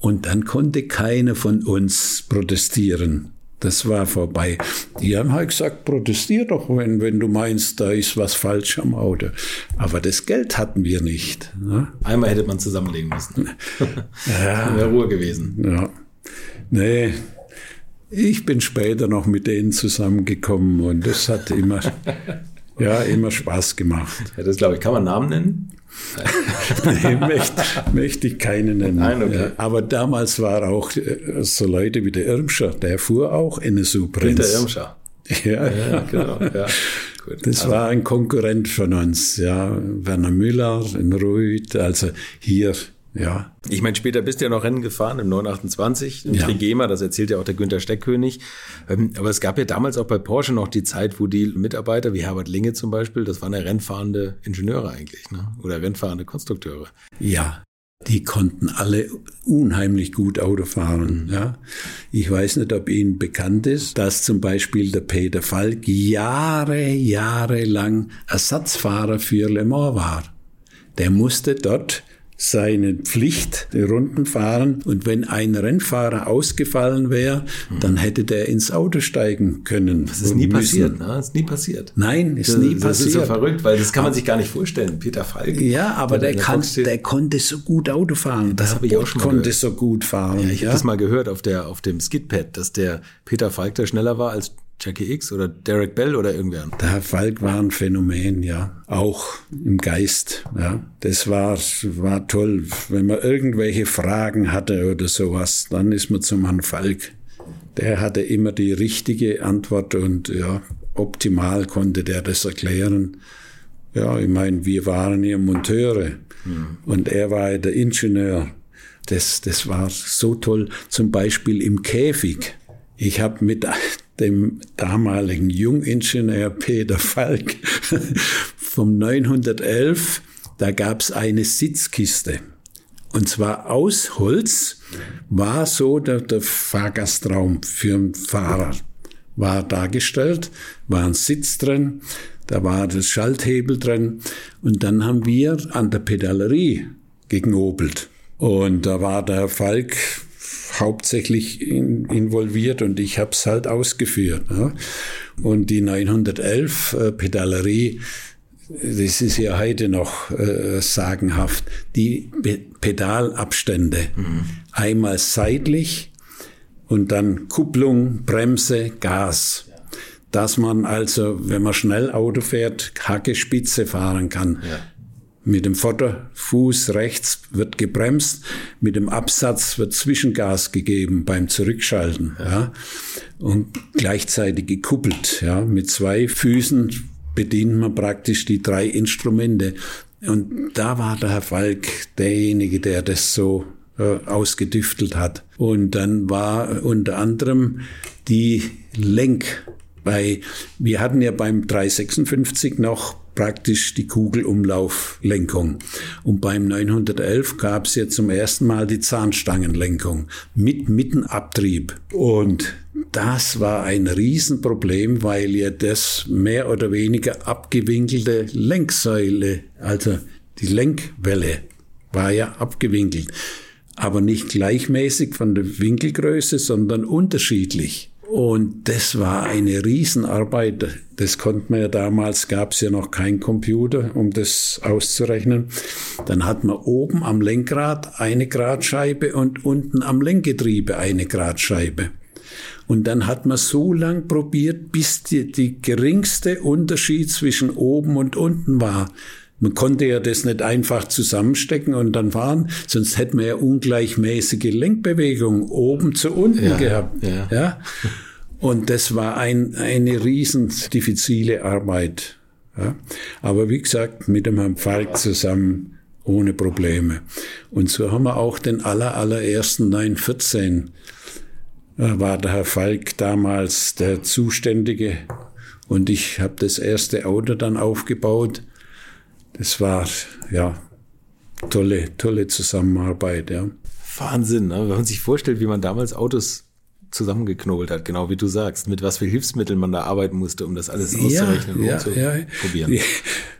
Und dann konnte keiner von uns protestieren. Das war vorbei. Die haben halt gesagt, protestier doch, wenn, wenn du meinst, da ist was falsch am Auto. Aber das Geld hatten wir nicht. Ne? Einmal hätte man zusammenlegen müssen. ja. Wäre Ruhe gewesen. Ja. Nee, ich bin später noch mit denen zusammengekommen und das hat immer, ja, immer Spaß gemacht. Ja, das glaube ich. Kann man Namen nennen? Nee, möchte, möchte ich keinen nennen. Nein, okay. aber damals war auch äh, so Leute wie der Irmscher, der fuhr auch NSU-Prinz. Der Irmscher. Ja, ja, genau. Ja. Das also. war ein Konkurrent von uns, ja. Werner Müller in Ruid, also hier ja. Ich meine, später bist du ja noch Rennen gefahren im 928, im ja. Trigema, das erzählt ja auch der Günther Steckkönig. Ähm, aber es gab ja damals auch bei Porsche noch die Zeit, wo die Mitarbeiter, wie Herbert Linge zum Beispiel, das waren ja rennfahrende Ingenieure eigentlich, ne? oder rennfahrende Konstrukteure. Ja, die konnten alle unheimlich gut Auto fahren. Mhm. Ja. Ich weiß nicht, ob Ihnen bekannt ist, dass zum Beispiel der Peter Falk Jahre, Jahre lang Ersatzfahrer für Le Mans war. Der musste dort seine Pflicht, die Runden fahren. Und wenn ein Rennfahrer ausgefallen wäre, mhm. dann hätte der ins Auto steigen können. Das ist nie passiert, ne? Das ist nie passiert. Nein, ist das, nie das passiert. Das ist so verrückt, weil das kann man sich gar nicht vorstellen. Peter Falk. Ja, aber der, der, kann, der konnte so gut Auto fahren. Das habe ich auch schon mal konnte gehört. so gut fahren. Ja, ich ja? habe das mal gehört auf der auf dem Skidpad, dass der Peter Falk da schneller war als Jackie X oder Derek Bell oder irgendwer? Der Herr Falk war ein Phänomen, ja. Auch im Geist, ja. Das war, war toll. Wenn man irgendwelche Fragen hatte oder sowas, dann ist man zum Herrn Falk. Der hatte immer die richtige Antwort und ja, optimal konnte der das erklären. Ja, ich meine, wir waren ja Monteure mhm. und er war der Ingenieur. Das, das war so toll. Zum Beispiel im Käfig. Ich habe mit dem damaligen Jungingenieur Peter Falk vom 911, da gab es eine Sitzkiste. Und zwar aus Holz war so der, der Fahrgastraum für einen Fahrer war dargestellt, war ein Sitz drin, da war das Schalthebel drin und dann haben wir an der Pedalerie gegnobelt. Und da war der Falk hauptsächlich in, involviert und ich habe es halt ausgeführt. Ja. Und die 911 äh, Pedalerie, das ist ja heute noch äh, sagenhaft, die Pe Pedalabstände, mhm. einmal seitlich und dann Kupplung, Bremse, Gas. Dass man also, wenn man schnell Auto fährt, Hacke Spitze fahren kann. Ja. Mit dem Vorderfuß rechts wird gebremst, mit dem Absatz wird Zwischengas gegeben beim Zurückschalten, ja, und gleichzeitig gekuppelt, ja, mit zwei Füßen bedient man praktisch die drei Instrumente. Und da war der Herr Falk derjenige, der das so äh, ausgedüftelt hat. Und dann war unter anderem die Lenk bei, wir hatten ja beim 356 noch praktisch die Kugelumlauflenkung. Und beim 911 gab es ja zum ersten Mal die Zahnstangenlenkung mit Mittenabtrieb. Und das war ein Riesenproblem, weil ja das mehr oder weniger abgewinkelte Lenksäule, also die Lenkwelle, war ja abgewinkelt. Aber nicht gleichmäßig von der Winkelgröße, sondern unterschiedlich. Und das war eine Riesenarbeit. Das konnte man ja damals, gab es ja noch kein Computer, um das auszurechnen. Dann hat man oben am Lenkrad eine Gradscheibe und unten am Lenkgetriebe eine Gradscheibe. Und dann hat man so lang probiert, bis die, die geringste Unterschied zwischen oben und unten war. Man konnte ja das nicht einfach zusammenstecken und dann fahren, sonst hätten wir ja ungleichmäßige Lenkbewegungen oben zu unten ja, gehabt. Ja. ja. Und das war ein, eine riesen diffizile Arbeit. Ja. Aber wie gesagt, mit dem Herrn Falk zusammen ohne Probleme. Und so haben wir auch den aller, allerersten 914 äh, war der Herr Falk damals der Zuständige und ich habe das erste Auto dann aufgebaut das war, ja, tolle, tolle Zusammenarbeit, ja. Wahnsinn, ne? wenn man sich vorstellt, wie man damals Autos zusammengeknobelt hat, genau wie du sagst, mit was für Hilfsmitteln man da arbeiten musste, um das alles auszurechnen ja, und zu ja. probieren. Wir,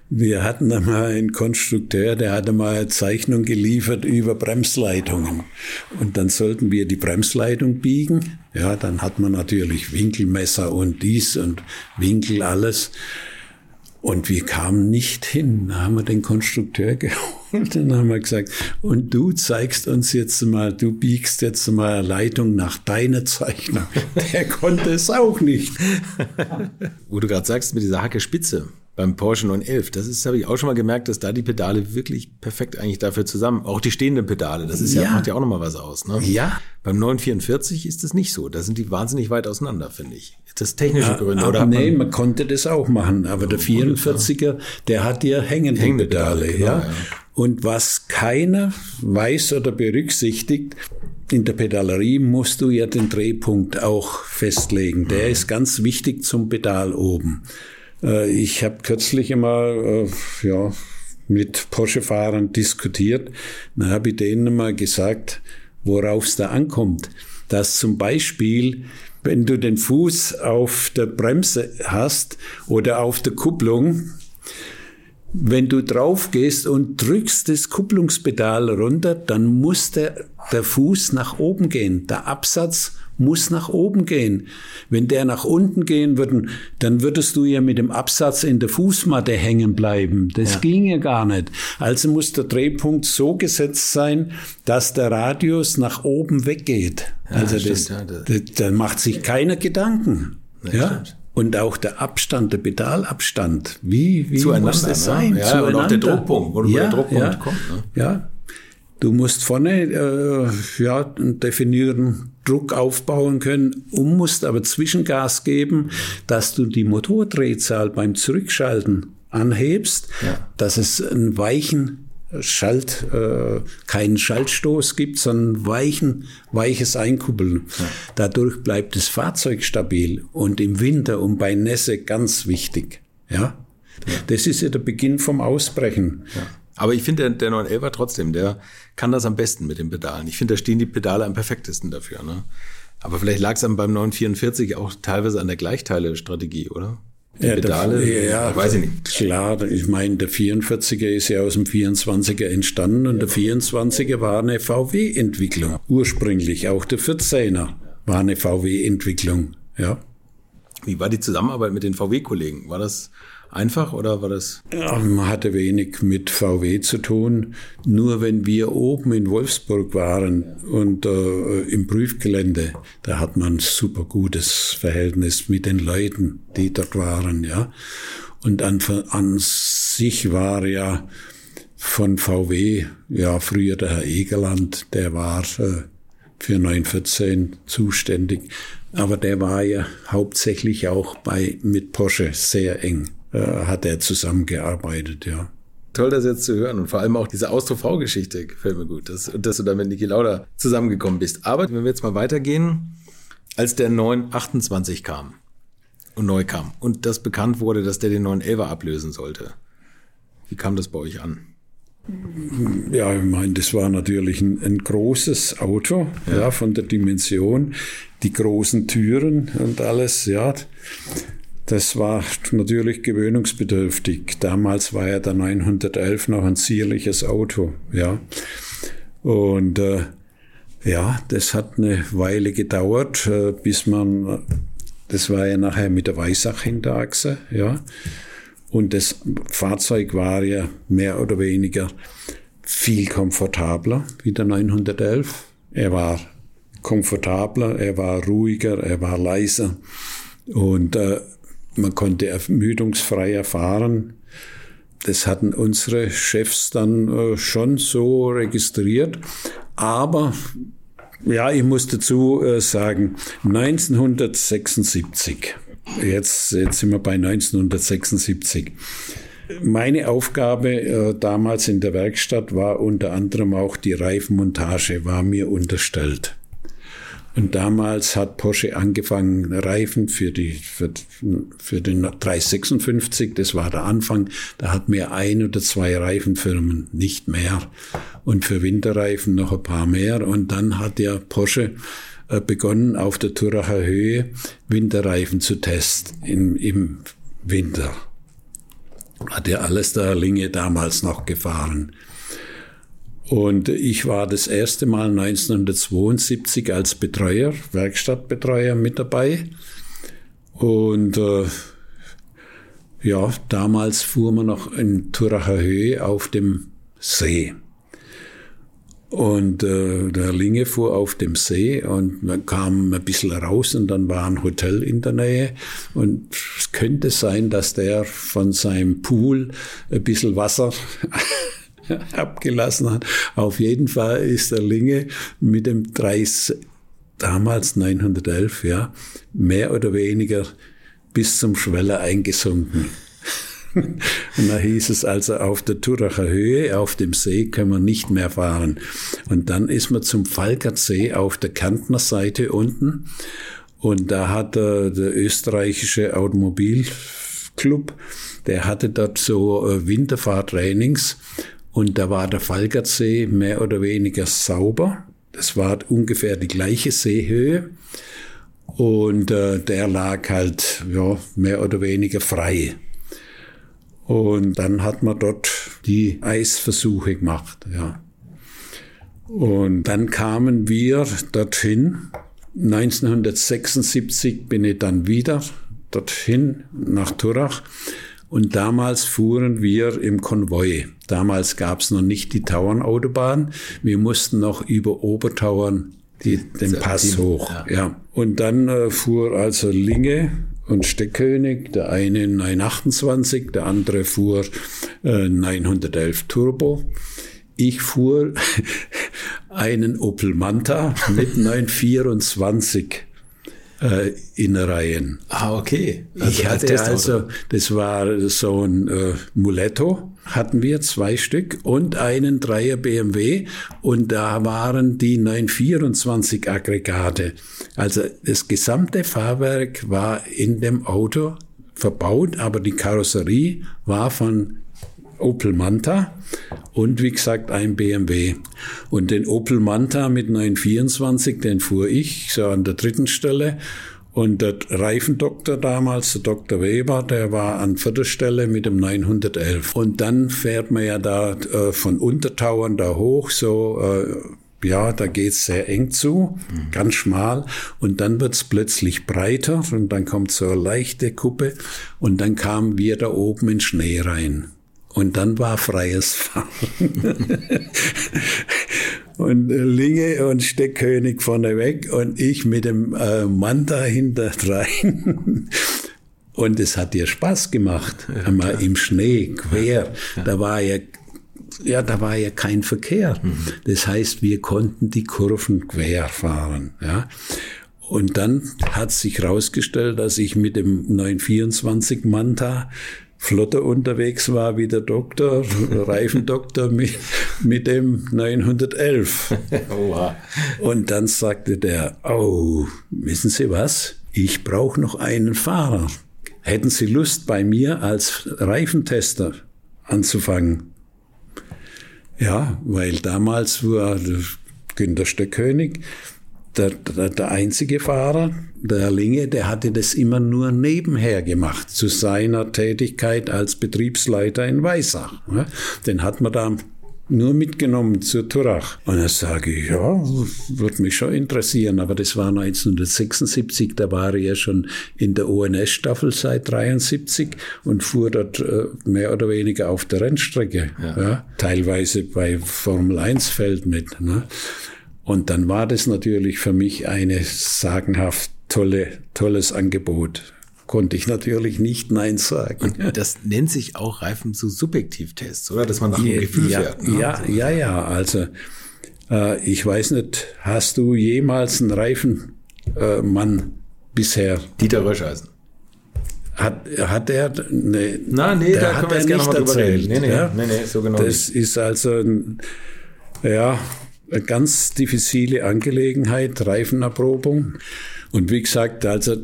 wir hatten da mal einen Konstrukteur, der hatte mal eine Zeichnung geliefert über Bremsleitungen. Und dann sollten wir die Bremsleitung biegen. Ja, dann hat man natürlich Winkelmesser und dies und Winkel alles. Und wir kamen nicht hin. Da haben wir den Konstrukteur geholt Und haben wir gesagt, und du zeigst uns jetzt mal, du biegst jetzt mal Leitung nach deiner Zeichnung. Der konnte es auch nicht. Wo du gerade sagst, mit dieser Hacke Spitze beim Porsche 911, das ist, habe ich auch schon mal gemerkt, dass da die Pedale wirklich perfekt eigentlich dafür zusammen, auch die stehenden Pedale, das ist ja, ja macht ja auch nochmal was aus, ne? Ja. Beim 944 ist das nicht so. Da sind die wahnsinnig weit auseinander, finde ich. Ist das technische ja, Gründe? Oder nee, man, man, konnte das auch machen, aber der 44er, der hat ja hängende, hängende Pedale, Pedale genau, ja. ja. Und was keiner weiß oder berücksichtigt, in der Pedalerie musst du ja den Drehpunkt auch festlegen. Der mhm. ist ganz wichtig zum Pedal oben. Äh, ich habe kürzlich einmal äh, ja, mit Porsche-Fahrern diskutiert. Dann habe ich denen mal gesagt, worauf es da ankommt. Dass zum Beispiel, wenn du den Fuß auf der Bremse hast oder auf der Kupplung, wenn du drauf gehst und drückst das Kupplungspedal runter, dann muss der, der Fuß nach oben gehen. Der Absatz muss nach oben gehen. Wenn der nach unten gehen würde, dann würdest du ja mit dem Absatz in der Fußmatte hängen bleiben. Das ja. ging ja gar nicht. Also muss der Drehpunkt so gesetzt sein, dass der Radius nach oben weggeht. Ja, also das, ja, das, da macht sich keiner Gedanken. ja. Stimmt. Und auch der Abstand, der Pedalabstand. Wie, wie Zueinander, muss das ne? sein? Ja, Zueinander. und auch der Druckpunkt, wo ja, der Druckpunkt ja, kommt. Ne? Ja, Du musst vorne äh, ja, definieren, Druck aufbauen können und musst aber Zwischengas geben, dass du die Motordrehzahl beim Zurückschalten anhebst, ja. dass es einen weichen Schalt, äh, keinen Schaltstoß gibt, sondern weichen, weiches Einkuppeln. Ja. Dadurch bleibt das Fahrzeug stabil und im Winter und bei Nässe ganz wichtig. Ja, ja. das ist ja der Beginn vom Ausbrechen. Aber ich finde, der, der 911er trotzdem, der kann das am besten mit den Pedalen. Ich finde, da stehen die Pedale am perfektesten dafür. Ne? Aber vielleicht lag es beim 944 auch teilweise an der Gleichteile-Strategie, oder? Die ja, Pedale, der, ja, weiß ich nicht. Klar, ich meine, der 44er ist ja aus dem 24er entstanden und ja. der 24er war eine VW-Entwicklung. Ursprünglich auch der 14er war eine VW-Entwicklung, ja. Wie war die Zusammenarbeit mit den VW-Kollegen? War das einfach oder war das? Ja, man hatte wenig mit VW zu tun. Nur wenn wir oben in Wolfsburg waren und äh, im Prüfgelände, da hat man ein super gutes Verhältnis mit den Leuten, die dort waren, ja. Und an, an sich war ja von VW, ja, früher der Herr Egerland, der war äh, für 914 zuständig. Aber der war ja hauptsächlich auch bei, mit Porsche sehr eng äh, hat er zusammengearbeitet, ja. Toll, das jetzt zu hören und vor allem auch diese Austro-V-Geschichte gefällt mir gut, dass, dass du da mit Niki Lauda zusammengekommen bist. Aber wenn wir jetzt mal weitergehen, als der 928 kam und neu kam und das bekannt wurde, dass der den 911 ablösen sollte, wie kam das bei euch an? Ja, ich meine, das war natürlich ein, ein großes Auto, ja. ja. von der Dimension, die großen Türen und alles, ja. Das war natürlich gewöhnungsbedürftig. Damals war ja der 911 noch ein zierliches Auto, ja. Und äh, ja, das hat eine Weile gedauert, äh, bis man, das war ja nachher mit der Weissach-Hinterachse, ja. Und das Fahrzeug war ja mehr oder weniger viel komfortabler wie der 911. Er war komfortabler, er war ruhiger, er war leiser. Und äh, man konnte ermüdungsfrei fahren. Das hatten unsere Chefs dann äh, schon so registriert. Aber ja, ich muss dazu äh, sagen, 1976, jetzt, jetzt sind wir bei 1976. Meine Aufgabe äh, damals in der Werkstatt war unter anderem auch die Reifenmontage, war mir unterstellt. Und damals hat Porsche angefangen, Reifen für, die, für, für den 356, das war der Anfang, da hat mir ein oder zwei Reifenfirmen, nicht mehr. Und für Winterreifen noch ein paar mehr. Und dann hat ja Porsche äh, begonnen, auf der Turacher Höhe Winterreifen zu testen im, im Winter. Hat ja alles der Linge damals noch gefahren. Und ich war das erste Mal 1972 als Betreuer, Werkstattbetreuer mit dabei. Und äh, ja, damals fuhr man noch in Turacher Höhe auf dem See. Und äh, der Linge fuhr auf dem See und man kam ein bisschen raus und dann war ein Hotel in der Nähe. Und es könnte sein, dass der von seinem Pool ein bisschen Wasser abgelassen hat. Auf jeden Fall ist der Linge mit dem 30, damals 911, ja, mehr oder weniger bis zum Schweller eingesunken. Und da hieß es also, auf der Turacher Höhe, auf dem See, können wir nicht mehr fahren. Und dann ist man zum Falkertsee auf der Kärntner Seite unten. Und da hat der, der österreichische Automobilclub, der hatte dort so äh, Winterfahrtrainings. Und da war der Falkertsee mehr oder weniger sauber. Das war ungefähr die gleiche Seehöhe. Und äh, der lag halt ja, mehr oder weniger frei. Und dann hat man dort die Eisversuche gemacht, ja. Und dann kamen wir dorthin. 1976 bin ich dann wieder dorthin nach Turach. Und damals fuhren wir im Konvoi. Damals gab es noch nicht die Tauernautobahn. Wir mussten noch über Obertauern die, den Pass hoch. Ja. ja. Und dann äh, fuhr also Linge und Steckkönig, der eine 928, der andere fuhr äh, 911 Turbo. Ich fuhr einen Opel Manta mit 924 äh, Innereien. Ah, okay. Also ich hatte also, das war so ein äh, Muletto, hatten wir zwei Stück und einen Dreier BMW und da waren die 924 Aggregate. Also das gesamte Fahrwerk war in dem Auto verbaut, aber die Karosserie war von Opel Manta und wie gesagt ein BMW. Und den Opel Manta mit 924, den fuhr ich so an der dritten Stelle. Und der Reifendoktor damals, der Dr. Weber, der war an vierter Stelle mit dem 911. Und dann fährt man ja da äh, von Untertauern da hoch, so äh, ja, da geht's sehr eng zu, mhm. ganz schmal. Und dann wird's plötzlich breiter und dann kommt so eine leichte Kuppe und dann kamen wir da oben in Schnee rein. Und dann war freies Fahren. und äh, Linge und Steckkönig vorne weg und ich mit dem äh, Mann dahinter rein. Und es hat dir Spaß gemacht, ja, einmal im Schnee, quer. Ja. Da war ja ja, da war ja kein Verkehr. Mhm. Das heißt, wir konnten die Kurven quer fahren. Ja. Und dann hat sich herausgestellt, dass ich mit dem 924 Manta flotter unterwegs war wie der Doktor, Reifendoktor mit, mit dem 911. Und dann sagte der, oh, wissen Sie was? Ich brauche noch einen Fahrer. Hätten Sie Lust, bei mir als Reifentester anzufangen? Ja, weil damals war Günter Stöckkönig der, der, der einzige Fahrer, der Linge, der hatte das immer nur nebenher gemacht zu seiner Tätigkeit als Betriebsleiter in Weissach. Den hat man da nur mitgenommen zur Turach. Und dann sage ich, ja, würde mich schon interessieren. Aber das war 1976, da war ich ja schon in der ONS-Staffel seit 73 und fuhr dort äh, mehr oder weniger auf der Rennstrecke. Ja. Ja, teilweise bei Formel 1 Feld mit. Ne? Und dann war das natürlich für mich eine sagenhaft tolle, tolles Angebot. Konnte ich natürlich nicht Nein sagen. Und das nennt sich auch Reifen zu Subjektivtests, oder? Dass man nach dem Gefühl ja, fährt. Ne? Ja, ja, ja. Also äh, ich weiß nicht, hast du jemals einen Reifenmann äh, bisher? Dieter Röscheisen. Hat, hat er, ne, Na, nee, da können wir jetzt gerne mal drüber reden. Nee, nee, ja? nee, nee, so genau. Das nicht. ist also, ja, eine ganz diffizile Angelegenheit, Reifenerprobung. Und wie gesagt, also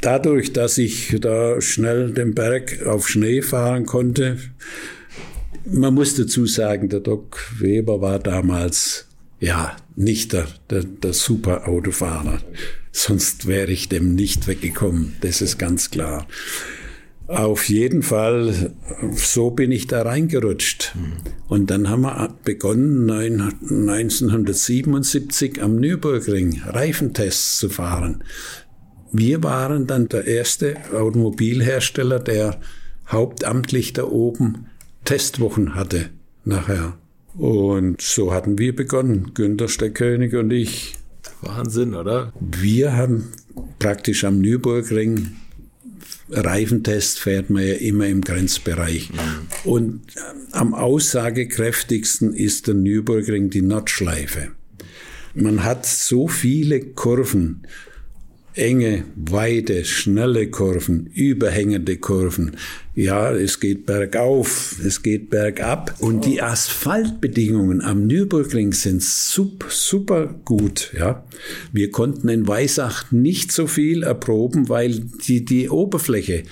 dadurch, dass ich da schnell den Berg auf Schnee fahren konnte, man muss dazu sagen, der Doc Weber war damals ja nicht der, der, der super Autofahrer. Sonst wäre ich dem nicht weggekommen. Das ist ganz klar. Auf jeden Fall, so bin ich da reingerutscht. Und dann haben wir begonnen, 1977 am Nürburgring Reifentests zu fahren. Wir waren dann der erste Automobilhersteller, der hauptamtlich da oben Testwochen hatte nachher. Und so hatten wir begonnen, Günter Steckkönig und ich. Wahnsinn, oder? Wir haben praktisch am Nürburgring Reifentest fährt man ja immer im Grenzbereich. Mhm. Und am aussagekräftigsten ist der Nürburgring die Nordschleife. Man hat so viele Kurven, enge, weite, schnelle Kurven, überhängende Kurven. Ja, es geht bergauf, es geht bergab. Und die Asphaltbedingungen am Nürburgring sind super, super gut. Ja, wir konnten in Weisach nicht so viel erproben, weil die, die Oberfläche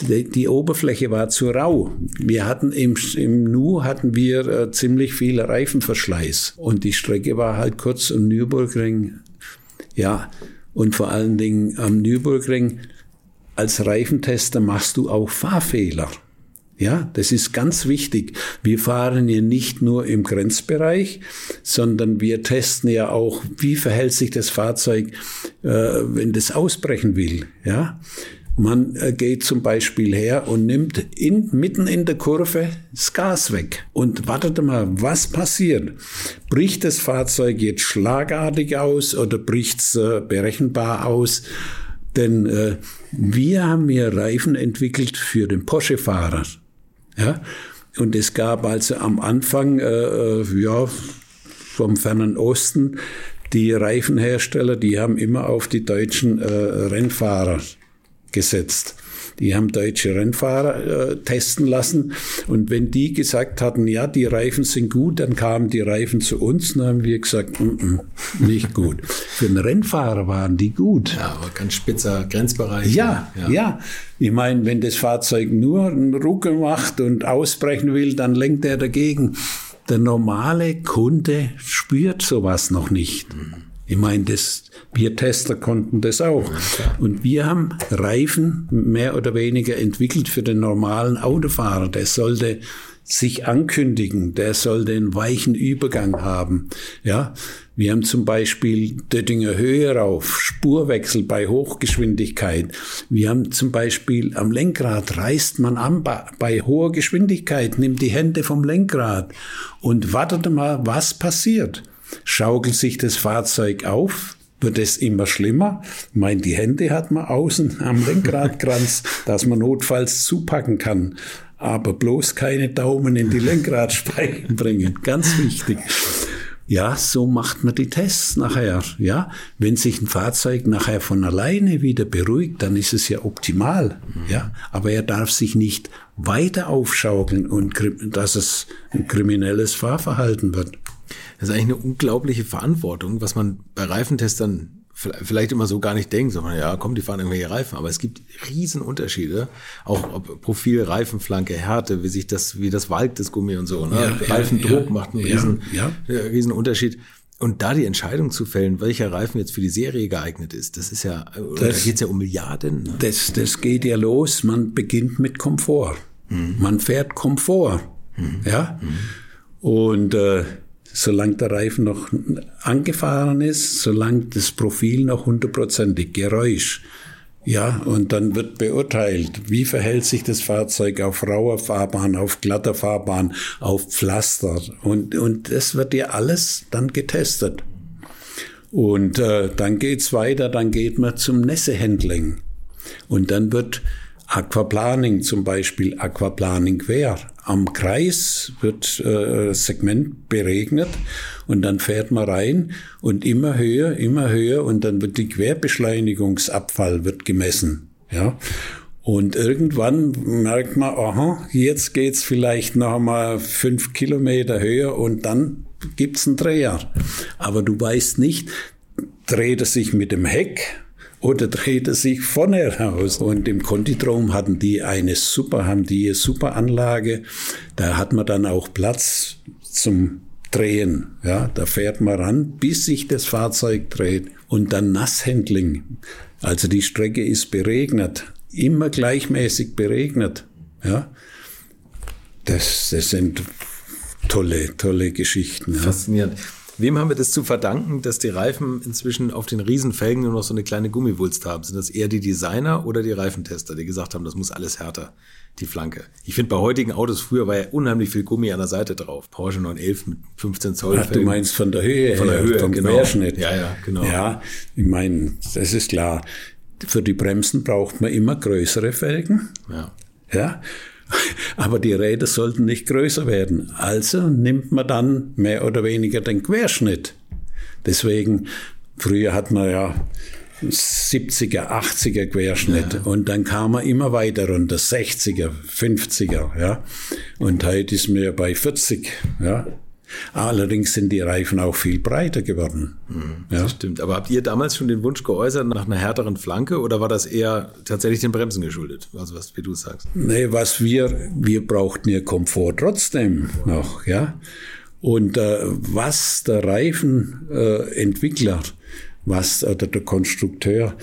die, die, Oberfläche war zu rau. Wir hatten im, im Nu hatten wir äh, ziemlich viel Reifenverschleiß und die Strecke war halt kurz am Nürburgring. Ja, und vor allen Dingen am Nürburgring als Reifentester machst du auch Fahrfehler. Ja, das ist ganz wichtig. Wir fahren hier nicht nur im Grenzbereich, sondern wir testen ja auch, wie verhält sich das Fahrzeug, äh, wenn das ausbrechen will. Ja, man äh, geht zum Beispiel her und nimmt in, mitten in der Kurve das Gas weg und wartet mal, was passiert? Bricht das Fahrzeug jetzt schlagartig aus oder bricht es äh, berechenbar aus? Denn äh, wir haben hier Reifen entwickelt für den Porsche-Fahrer. Ja? Und es gab also am Anfang, äh, äh ja, vom fernen Osten, die Reifenhersteller, die haben immer auf die deutschen äh, Rennfahrer gesetzt. Die haben deutsche Rennfahrer äh, testen lassen. Und wenn die gesagt hatten, ja, die Reifen sind gut, dann kamen die Reifen zu uns und haben wir gesagt, mm -mm, nicht gut. Für einen Rennfahrer waren die gut. Ja, aber ganz spitzer Grenzbereich. Ja, ja. ja. Ich meine, wenn das Fahrzeug nur einen Ruckel macht und ausbrechen will, dann lenkt er dagegen. Der normale Kunde spürt sowas noch nicht. Mhm. Ich meine, das, wir Tester konnten das auch. Und wir haben Reifen mehr oder weniger entwickelt für den normalen Autofahrer. Der sollte sich ankündigen, der sollte einen weichen Übergang haben. Ja, wir haben zum Beispiel Döttinger Höhe rauf, Spurwechsel bei Hochgeschwindigkeit. Wir haben zum Beispiel am Lenkrad reißt man an bei hoher Geschwindigkeit, nimmt die Hände vom Lenkrad und wartet mal, was passiert schaukelt sich das Fahrzeug auf, wird es immer schlimmer. Ich meine, die Hände hat man außen am Lenkradkranz, dass man notfalls zupacken kann. Aber bloß keine Daumen in die Lenkradspeichen bringen. Ganz wichtig. Ja, so macht man die Tests nachher. Ja, wenn sich ein Fahrzeug nachher von alleine wieder beruhigt, dann ist es ja optimal. Ja, aber er darf sich nicht weiter aufschaukeln und dass es ein kriminelles Fahrverhalten wird. Das ist eigentlich eine unglaubliche Verantwortung, was man bei Reifentestern vielleicht immer so gar nicht denkt, sondern ja, komm, die fahren irgendwelche Reifen, aber es gibt Riesenunterschiede, auch ob Profil, Reifenflanke, Härte, wie sich das, wie das walkt, das Gummi und so, ne? Ja, Reifendruck ja, macht einen riesen, ja, riesen Unterschied. Und da die Entscheidung zu fällen, welcher Reifen jetzt für die Serie geeignet ist, das ist ja, das, da geht es ja um Milliarden. Ne? Das, das geht ja los, man beginnt mit Komfort. Mhm. Man fährt Komfort. Mhm. Ja. Mhm. Und äh, solange der Reifen noch angefahren ist, solange das Profil noch hundertprozentig Geräusch. Ja, und dann wird beurteilt, wie verhält sich das Fahrzeug auf rauer Fahrbahn, auf glatter Fahrbahn, auf Pflaster. Und, und das wird ja alles dann getestet. Und äh, dann geht's weiter, dann geht man zum Nässehandling. Und dann wird Aquaplaning zum Beispiel, Aquaplaning quer. Am Kreis wird äh, Segment beregnet und dann fährt man rein und immer höher, immer höher und dann wird die Querbeschleunigungsabfall wird gemessen. Ja. Und irgendwann merkt man, aha, jetzt geht's vielleicht noch einmal fünf Kilometer höher und dann gibt's einen Dreher. Aber du weißt nicht, dreht er sich mit dem Heck oder dreht es sich vorne raus. Und im Konditrom hatten die eine super, haben die eine super Anlage. Da hat man dann auch Platz zum Drehen. Ja, da fährt man ran, bis sich das Fahrzeug dreht. Und dann Nasshandling. Also die Strecke ist beregnet. Immer gleichmäßig beregnet. Ja. Das, das sind tolle, tolle Geschichten. Ja. Wem haben wir das zu verdanken, dass die Reifen inzwischen auf den Riesenfelgen nur noch so eine kleine Gummiwulst haben? Sind das eher die Designer oder die Reifentester, die gesagt haben, das muss alles härter, die Flanke? Ich finde bei heutigen Autos, früher war ja unheimlich viel Gummi an der Seite drauf. Porsche 911 mit 15 Zoll. Ach, du meinst von der Höhe von der Höhe, vom genau. Querschnitt. Ja, ja, genau. Ja, ich meine, das ist klar. Für die Bremsen braucht man immer größere Felgen. Ja. Ja. Aber die Räder sollten nicht größer werden. Also nimmt man dann mehr oder weniger den Querschnitt. Deswegen, früher hat man ja 70er, 80er Querschnitt ja. und dann kam er immer weiter runter, 60er, 50er, ja. Und heute ist mir bei 40, ja. Allerdings sind die Reifen auch viel breiter geworden. Mhm, ja. Das stimmt. Aber habt ihr damals schon den Wunsch geäußert nach einer härteren Flanke oder war das eher tatsächlich den Bremsen geschuldet? Also was, wie du sagst? Nee, was wir, wir brauchten ja Komfort trotzdem noch, ja. Und äh, was der Reifenentwickler, äh, was oder der Konstrukteur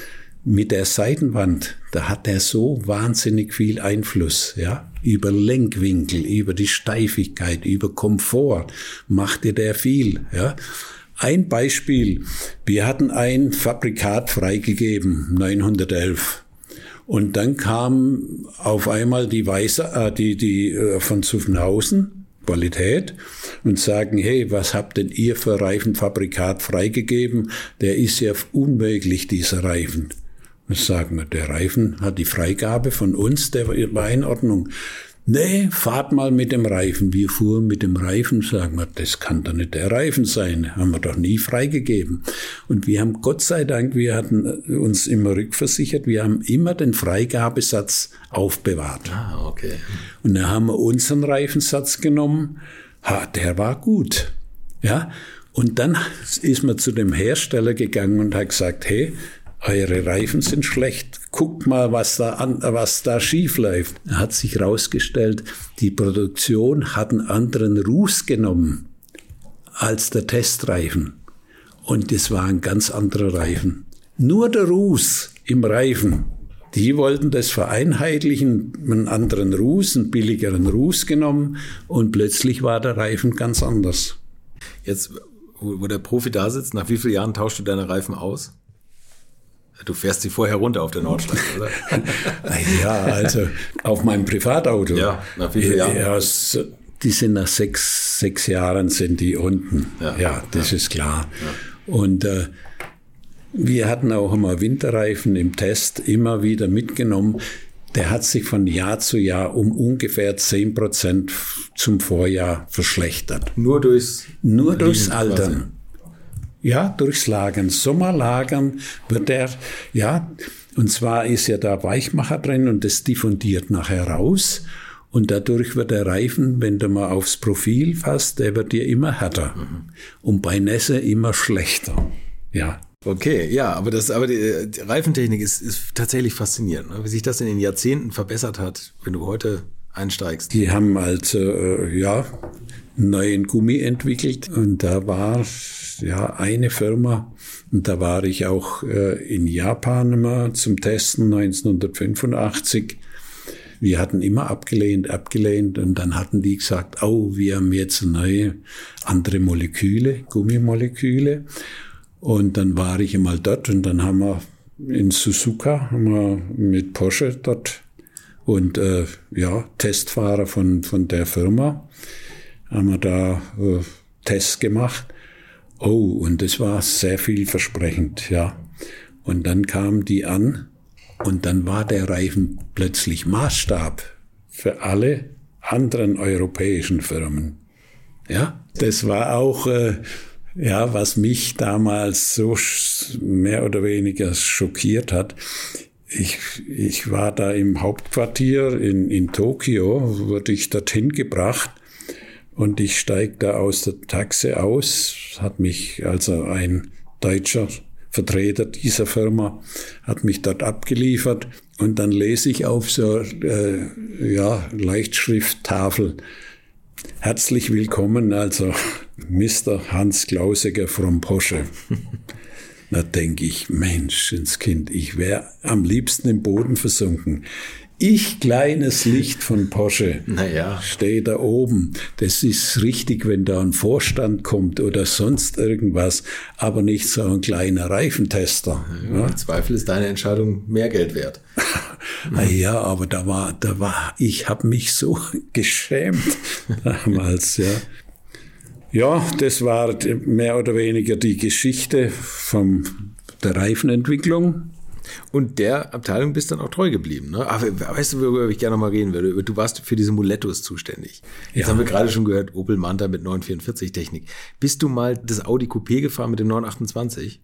mit der Seitenwand, da hat er so wahnsinnig viel Einfluss, ja. Über Lenkwinkel, über die Steifigkeit, über Komfort machte der viel, ja. Ein Beispiel. Wir hatten ein Fabrikat freigegeben, 911. Und dann kam auf einmal die Weiße, äh, die, die äh, von Zuffenhausen, Qualität, und sagen, hey, was habt denn ihr für Reifenfabrikat freigegeben? Der ist ja unmöglich, dieser Reifen. Was sagen wir, der Reifen hat die Freigabe von uns, der war in Ordnung. Nee, fahrt mal mit dem Reifen. Wir fuhren mit dem Reifen, sagen wir, das kann doch nicht der Reifen sein. Haben wir doch nie freigegeben. Und wir haben, Gott sei Dank, wir hatten uns immer rückversichert, wir haben immer den Freigabesatz aufbewahrt. Ah, okay. Und dann haben wir unseren Reifensatz genommen. Ha, der war gut. Ja. Und dann ist man zu dem Hersteller gegangen und hat gesagt, hey, eure Reifen sind schlecht. Guckt mal, was da, an, was da schief läuft. Hat sich herausgestellt, die Produktion hat einen anderen Ruß genommen als der Testreifen. Und das war ein ganz anderer Reifen. Nur der Ruß im Reifen. Die wollten das vereinheitlichen, einen anderen Ruß, einen billigeren Ruß genommen und plötzlich war der Reifen ganz anders. Jetzt, wo der Profi da sitzt, nach wie vielen Jahren tauschst du deine Reifen aus? Du fährst sie vorher runter auf der Nordschleife, oder? ja, also auf meinem Privatauto. Ja, nach wie vielen Jahren? Ja, die sind nach sechs, sechs Jahren sind die unten. Ja, ja das ja. ist klar. Ja. Und äh, wir hatten auch immer Winterreifen im Test immer wieder mitgenommen. Der hat sich von Jahr zu Jahr um ungefähr zehn Prozent zum Vorjahr verschlechtert. Nur durchs, Nur durchs Altern. Ja, durchs Lagern. Sommerlagern wird er, ja, und zwar ist ja da Weichmacher drin und das diffundiert nachher raus. Und dadurch wird der Reifen, wenn du mal aufs Profil fasst, der wird dir immer härter. Mhm. Und bei Nässe immer schlechter. Ja. Okay, ja, aber das, aber die, die Reifentechnik ist, ist tatsächlich faszinierend, ne? wie sich das in den Jahrzehnten verbessert hat, wenn du heute einsteigst. Die haben also, äh, ja, neuen Gummi entwickelt. Und da war ja eine Firma. Und da war ich auch äh, in Japan immer zum Testen 1985. Wir hatten immer abgelehnt, abgelehnt. Und dann hatten die gesagt, oh, wir haben jetzt neue andere Moleküle, Gummimoleküle. Und dann war ich einmal dort. Und dann haben wir in Suzuka haben wir mit Porsche dort und äh, ja Testfahrer von von der Firma haben wir da äh, Tests gemacht. Oh, und das war sehr vielversprechend, ja. Und dann kamen die an und dann war der Reifen plötzlich Maßstab für alle anderen europäischen Firmen. Ja, das war auch, äh, ja, was mich damals so mehr oder weniger schockiert hat. Ich, ich war da im Hauptquartier in, in Tokio, wurde ich dorthin gebracht und ich steige da aus der Taxe aus, hat mich also ein deutscher Vertreter dieser Firma, hat mich dort abgeliefert und dann lese ich auf so äh, ja, Leichtschrifttafel, herzlich willkommen, also Mr. Hans Klausiger from Porsche. Da denke ich, Mensch, ins Kind, ich wäre am liebsten im Boden versunken. Ich, kleines Licht von Porsche, naja. stehe da oben. Das ist richtig, wenn da ein Vorstand kommt oder sonst irgendwas, aber nicht so ein kleiner Reifentester. Ja, Im Zweifel ist deine Entscheidung mehr Geld wert. ja, aber da war, da war, ich habe mich so geschämt damals, ja. Ja, das war mehr oder weniger die Geschichte vom, der Reifenentwicklung. Und der Abteilung bist dann auch treu geblieben. Ne? Aber weißt du, worüber ich gerne noch mal reden würde? Du warst für diese Mulettos zuständig. Jetzt ja. haben wir gerade schon gehört, Opel Manta mit 944 Technik. Bist du mal das Audi Coupé gefahren mit dem 928?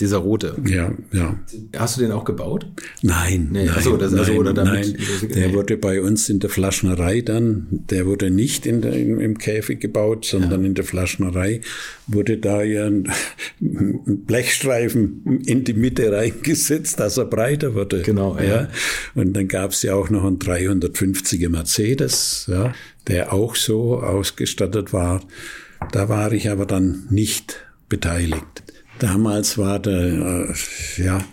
Dieser rote. Ja, ja. Hast du den auch gebaut? Nein. Nee, nein, achso, das, also, nein, oder damit, nein. Der nee. wurde bei uns in der Flaschnerei dann, der wurde nicht in der, im, im Käfig gebaut, sondern ja. in der Flaschnerei wurde da ja ein Blechstreifen in die Mitte reingesetzt, dass er breiter wurde. Genau, ja. ja. Und dann gab es ja auch noch einen 350er Mercedes, ja, der auch so ausgestattet war. Da war ich aber dann nicht beteiligt. Damals war der, äh, ja,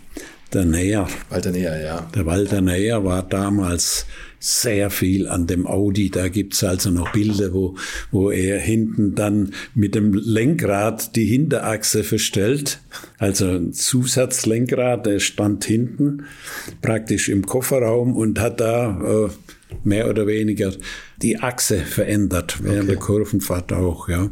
der Näher. Walter Näher, ja. Der Walter Näher war damals sehr viel an dem Audi. Da gibt's also noch Bilder, wo, wo er hinten dann mit dem Lenkrad die Hinterachse verstellt. Also ein Zusatzlenkrad, der stand hinten praktisch im Kofferraum und hat da äh, mehr oder weniger die Achse verändert während okay. der Kurvenfahrt auch. Ja,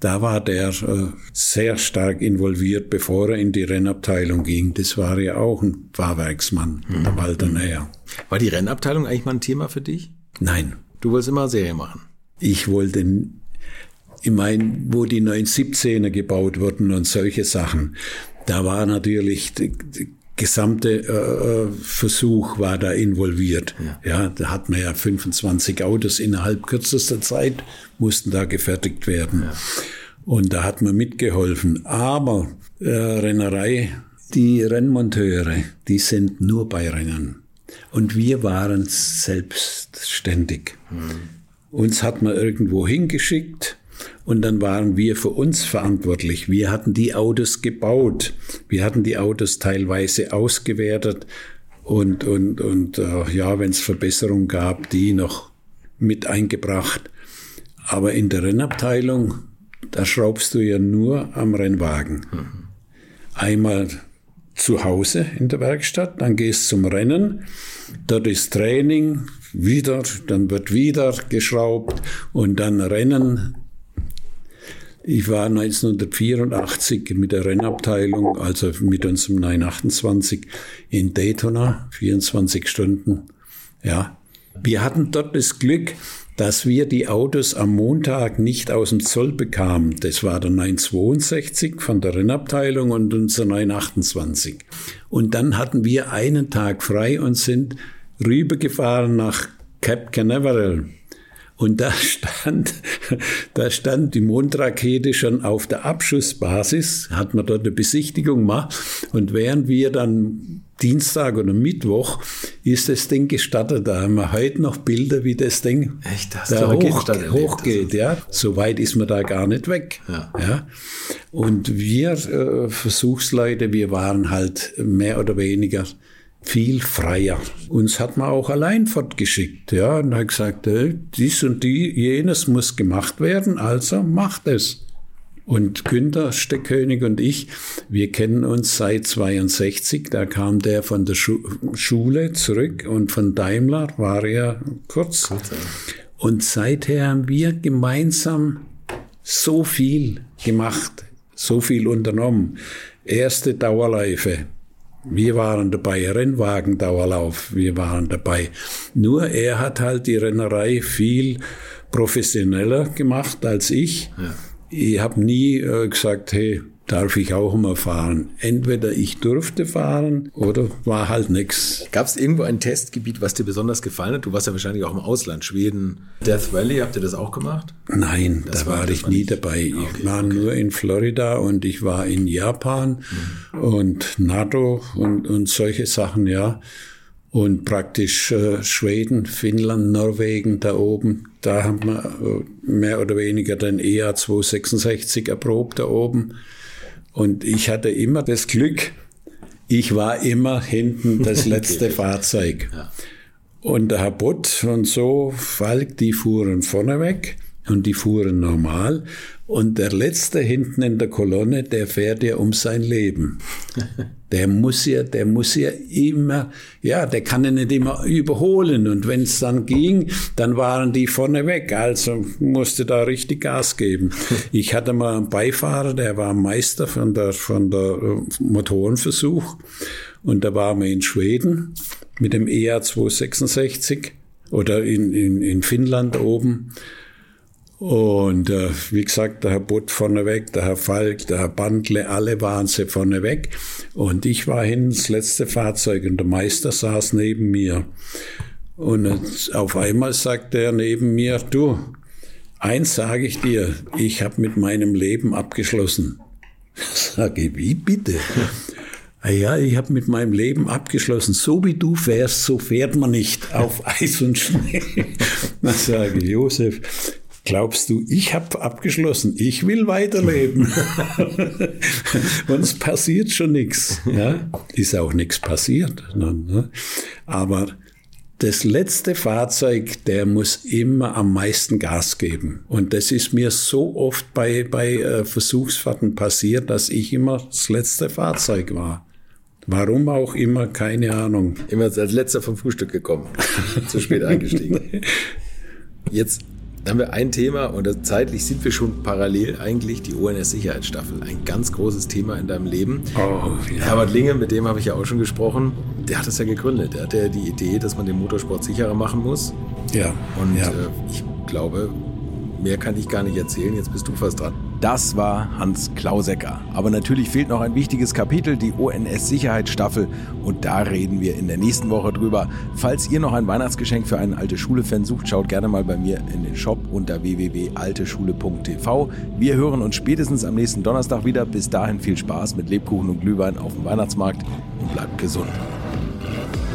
da war der äh, sehr stark involviert, bevor er in die Rennabteilung ging. Das war ja auch ein Fahrwerksmann, mhm. der Walter Näher. War die Rennabteilung eigentlich mal ein Thema für dich? Nein. Du wolltest immer Serie machen. Ich wollte ich meine, wo die 917er gebaut wurden und solche Sachen, da war natürlich gesamte äh, Versuch war da involviert. Ja. ja, da hat man ja 25 Autos innerhalb kürzester Zeit mussten da gefertigt werden. Ja. Und da hat man mitgeholfen. Aber äh, Rennerei, die Rennmonteure, die sind nur bei Rennen. Und wir waren selbstständig. Mhm. Uns hat man irgendwo hingeschickt und dann waren wir für uns verantwortlich. Wir hatten die Autos gebaut. Wir hatten die Autos teilweise ausgewertet und, und, und äh, ja, wenn es Verbesserungen gab, die noch mit eingebracht. Aber in der Rennabteilung, da schraubst du ja nur am Rennwagen. Mhm. Einmal zu Hause in der Werkstatt, dann gehst zum Rennen, dort ist Training, wieder, dann wird wieder geschraubt und dann Rennen ich war 1984 mit der Rennabteilung, also mit unserem 928 in Daytona, 24 Stunden. Ja. Wir hatten dort das Glück, dass wir die Autos am Montag nicht aus dem Zoll bekamen. Das war der 962 von der Rennabteilung und unser 928. Und dann hatten wir einen Tag frei und sind rübergefahren nach Cap Canaveral. Und da stand, da stand die Mondrakete schon auf der Abschussbasis, hat man dort eine Besichtigung gemacht. Und während wir dann Dienstag oder Mittwoch ist das Ding gestartet. Da haben wir heute noch Bilder, wie das Ding Echt, das da hoch, hochgeht. Ja, so weit ist man da gar nicht weg. Ja. ja. Und wir äh, Versuchsleute, wir waren halt mehr oder weniger viel freier. Uns hat man auch allein fortgeschickt, ja, und hat gesagt, äh, dies und die, jenes muss gemacht werden, also macht es. Und Günther Steckkönig und ich, wir kennen uns seit 62, da kam der von der Schu Schule zurück und von Daimler war er kurz. kurz ja. Und seither haben wir gemeinsam so viel gemacht, so viel unternommen. Erste Dauerläufe, wir waren dabei, Rennwagendauerlauf, wir waren dabei. Nur er hat halt die Rennerei viel professioneller gemacht als ich. Ja. Ich habe nie äh, gesagt, hey, darf ich auch mal fahren. Entweder ich durfte fahren oder war halt nix. Gab es irgendwo ein Testgebiet, was dir besonders gefallen hat? Du warst ja wahrscheinlich auch im Ausland, Schweden, Death Valley, habt ihr das auch gemacht? Nein, das da war, war ich nie nicht. dabei. Ich okay, war okay. nur in Florida und ich war in Japan mhm. und NATO und, und solche Sachen, ja. Und praktisch äh, Schweden, Finnland, Norwegen da oben, da haben wir äh, mehr oder weniger den EA 266 erprobt da oben. Und ich hatte immer das Glück, ich war immer hinten das letzte Fahrzeug. Ja. Und der Herr Bott und so, Falk, die fuhren vorne weg und die fuhren normal. Und der Letzte hinten in der Kolonne, der fährt ja um sein Leben. Der muss ja, der muss ja immer, ja, der kann ja nicht immer überholen. Und wenn es dann ging, dann waren die vorne weg. Also musste da richtig Gas geben. Ich hatte mal einen Beifahrer, der war Meister von der, von der äh, Motorenversuch. Und da waren wir in Schweden mit dem EA 266 oder in, in, in Finnland oben. Und äh, wie gesagt, der Herr Butt vorneweg, der Herr Falk, der Herr Bandle, alle waren sie vorneweg. Und ich war hin ins letzte Fahrzeug und der Meister saß neben mir. Und auf einmal sagte er neben mir, du, eins sage ich dir, ich habe mit meinem Leben abgeschlossen. Sage wie bitte? Ah ja, ich habe mit meinem Leben abgeschlossen. So wie du fährst, so fährt man nicht auf Eis und Schnee. Dann sage ich, Josef, glaubst du, ich habe abgeschlossen, ich will weiterleben. und es passiert schon nichts. Ja? Ist auch nichts passiert. Ne? Aber das letzte Fahrzeug, der muss immer am meisten Gas geben. Und das ist mir so oft bei, bei äh, Versuchsfahrten passiert, dass ich immer das letzte Fahrzeug war. Warum auch immer, keine Ahnung. Immer als letzter vom Frühstück gekommen. Zu spät eingestiegen. Jetzt haben wir ein Thema und zeitlich sind wir schon parallel eigentlich die ONS-Sicherheitsstaffel. Ein ganz großes Thema in deinem Leben. Oh, ja. Herbert Linge, mit dem habe ich ja auch schon gesprochen, der hat das ja gegründet. Der hatte ja die Idee, dass man den Motorsport sicherer machen muss. Ja. Und ja. Äh, ich glaube, mehr kann ich gar nicht erzählen. Jetzt bist du fast dran. Das war Hans Klausecker. Aber natürlich fehlt noch ein wichtiges Kapitel, die ONS-Sicherheitsstaffel. Und da reden wir in der nächsten Woche drüber. Falls ihr noch ein Weihnachtsgeschenk für einen Alte Schule-Fan sucht, schaut gerne mal bei mir in den Shop unter www.alteschule.tv. Wir hören uns spätestens am nächsten Donnerstag wieder. Bis dahin viel Spaß mit Lebkuchen und Glühwein auf dem Weihnachtsmarkt und bleibt gesund.